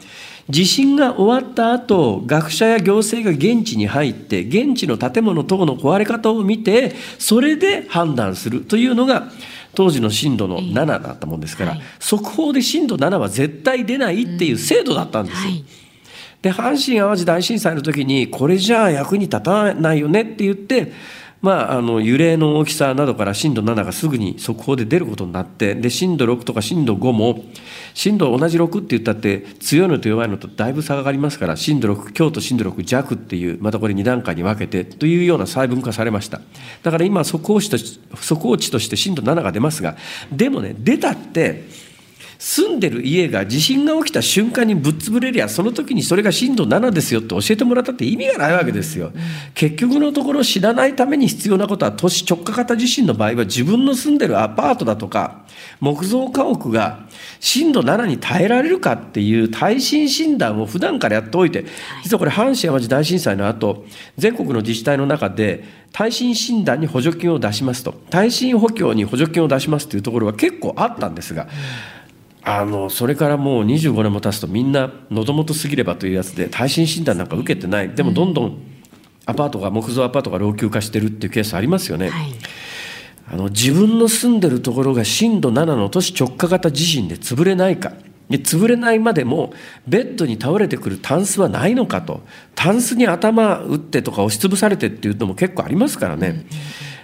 [SPEAKER 1] 地震が終わった後学者や行政が現地に入って現地の建物等の壊れ方を見てそれで判断するというのが当時の震度の7だったもんですから、はい、速報で震度7は絶対出ないっていう制度だったんですよ。はい。で阪神・淡路大震災の時にこれじゃあ役に立たないよねって言ってまあ、あの揺れの大きさなどから震度7がすぐに速報で出ることになってで震度6とか震度5も震度同じ6って言ったって強いのと弱いのとだいぶ差がありますから震度6強と震度6弱っていうまたこれ2段階に分けてというような細分化されました。だから今速報値と速報値として震度7が出ますがでもね出たって住んでる家が地震が起きた瞬間にぶっ潰れりゃその時にそれが震度7ですよって教えてもらったって意味がないわけですよ。結局のところ知らないために必要なことは都市直下型地震の場合は自分の住んでるアパートだとか木造家屋が震度7に耐えられるかっていう耐震診断を普段からやっておいて実はこれ阪神・淡路大震災の後全国の自治体の中で耐震診断に補助金を出しますと耐震補強に補助金を出しますというところは結構あったんですが。あのそれからもう25年も経つとみんな喉元すぎればというやつで耐震診断なんか受けてない。でもどんどんアパートが木造アパートが老朽化してるっていうケースありますよね。はい、あの自分の住んでるところが震度7の都市直下型地震で潰れないか。で潰れないまでもベッドに倒れてくるタンスはないのかと。タンスに頭打ってとか押しつぶされてっていうのも結構ありますからね。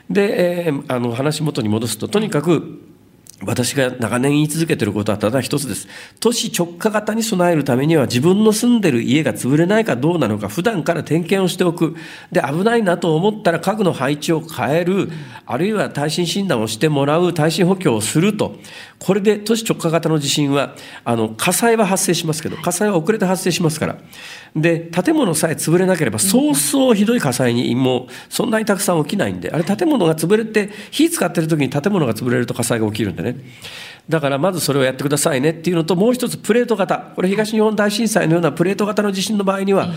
[SPEAKER 1] で、えー、あの話元に戻すととにかく私が長年言い続けてることはただ一つです。都市直下型に備えるためには自分の住んでる家が潰れないかどうなのか普段から点検をしておく。で、危ないなと思ったら家具の配置を変える。あるいは耐震診断をしてもらう、耐震補強をすると。これで都市直下型の地震は、あの、火災は発生しますけど、火災は遅れて発生しますから。で、建物さえ潰れなければ、そうそうひどい火災にもうそんなにたくさん起きないんで、あれ建物が潰れて、火使ってる時に建物が潰れると火災が起きるんでね。だからまずそれをやってくださいねっていうのと、もう一つプレート型。これ東日本大震災のようなプレート型の地震の場合には、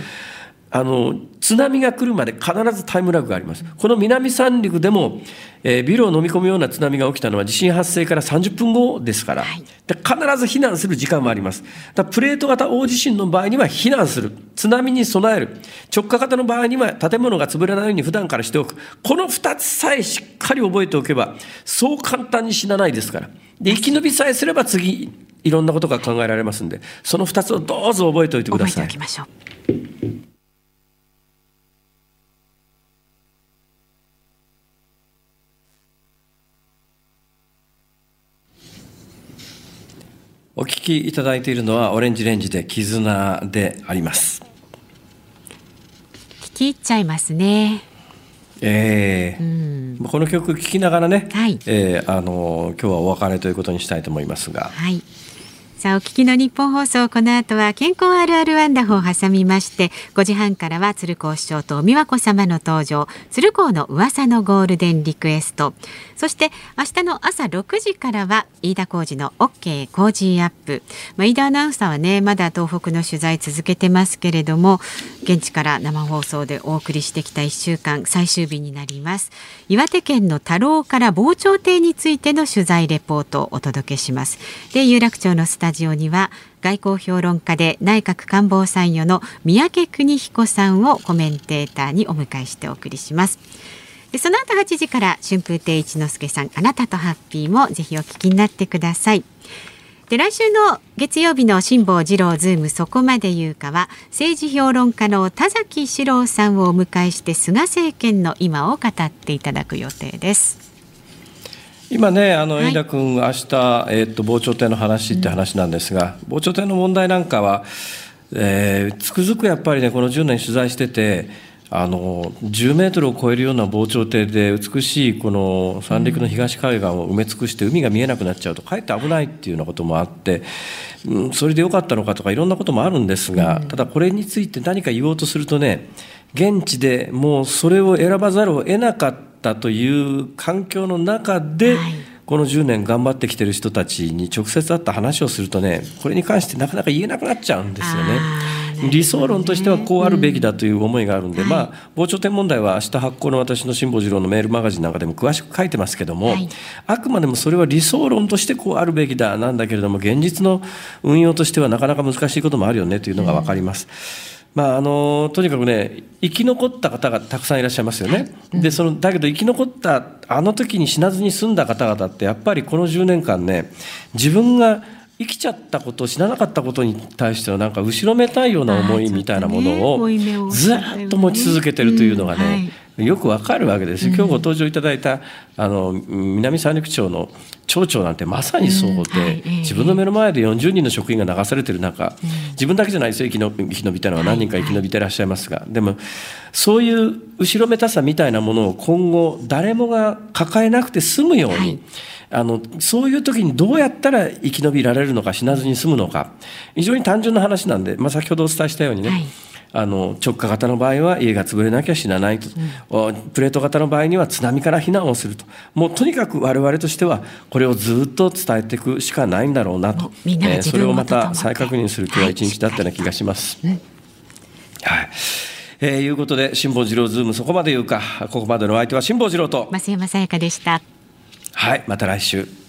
[SPEAKER 1] あの津波が来るまで必ずタイムラグがあります。この南三陸でも、えー、ビルを飲み込むような津波が起きたのは地震発生から30分後ですから、はい、で必ず避難する時間もあります。だプレート型大地震の場合には避難する、津波に備える、直下型の場合には建物が潰れないように普段からしておく、この2つさえしっかり覚えておけば、そう簡単に死なないですから。で生き延びさえすれば次いろんなことが考えられますんで、その2つをどうぞ覚えておいてください。覚えておきましょう。お聞きいただいているのはオレンジレンジで絆であります。
[SPEAKER 2] 聞き入っちゃいますね。
[SPEAKER 1] えー、うん、この曲聴きながらね、はい、えー、あの今日はお別れということにしたいと思いますが、
[SPEAKER 2] はい、さあお聞きの日本放送この後は健康あるあるワンダホを挟みまして5時半からは鶴光師匠と美和子様の登場鶴光の噂のゴールデンリクエストそして明日の朝6時からは飯田浩二の OK 工事アップ、まあ、飯田アナウンサーはねまだ東北の取材続けてますけれども現地から生放送でお送りしてきた1週間最終日になります。岩手県の田老から防潮堤についての取材レポートをお届けします。で有楽町のスタジオには外交評論家で内閣官房参与の宮家邦彦さんをコメンテーターにお迎えしてお送りします。でその後8時から春風亭一之輔さんあなたとハッピーもぜひお聞きになってください。で来週の月曜日の辛坊治郎ズームそこまで言うかは政治評論家の田崎史郎さんをお迎えして菅政権の今を語っていただく予定です。
[SPEAKER 1] 今ね、あの、飯田君、明日、えっと、防潮堤の話って話なんですが、防潮堤の問題なんかは、えー、つくづくやっぱりね、この10年取材してて、あの10メートルを超えるような防潮堤で美しいこの三陸の東海岸を埋め尽くして海が見えなくなっちゃうとかえって危ないっていうようなこともあって、うん、それでよかったのかとかいろんなこともあるんですがただこれについて何か言おうとするとね現地でもうそれを選ばざるを得なかったという環境の中で、はい。この10年頑張ってきてる人たちに直接会った話をするとねこれに関してなかなか言えなくなっちゃうんですよね。理想論としてはこうあるべきだという思いがあるんで、うん、まあ、防潮堤問題は明日発行の私の辛坊治郎のメールマガジンなんかでも詳しく書いてますけども、はい、あくまでもそれは理想論としてこうあるべきだなんだけれども現実の運用としてはなかなか難しいこともあるよねというのが分かります。うん、まあ、あのとにかくね生き残った方がたくさんいらっしゃいますよね。うん、でそのだけど生き残ったあの時に死なずに済んだ方々ってやっぱりこの10年間ね自分が生きちゃったこと知らなかったことに対してのなんか後ろめたいような思いみたいなものをずっと持ち続けてるというのがね、よくわかるわけです今日ご登場いただいたあの南三陸町の町長なんてまさにそうで、自分の目の前で40人の職員が流されてる中、自分だけじゃないですよ。生き延びたのは何人か生き延びてらっしゃいますが、でもそういう後ろめたさみたいなものを今後誰もが抱えなくて済むように、あのそういう時にどうやったら生き延びられるのか死なずに済むのか。非常に単純な話なんで、まあ、先ほどお伝えしたようにね、はい。あの直下型の場合は家が潰れなきゃ死なないと、うん、プレート型の場合には津波から避難をすると。もうとにかく我々としてはこれをずっと伝えていくしかないんだろうなと、えー、それをまた再確認する今日は一日だったような気がします。はい、はい。えー、いうことで辛坊治郎ズームそこまで言うか。ここまでのお相手は辛坊治郎と。
[SPEAKER 2] 増山さやかでした。
[SPEAKER 1] はいまた来週。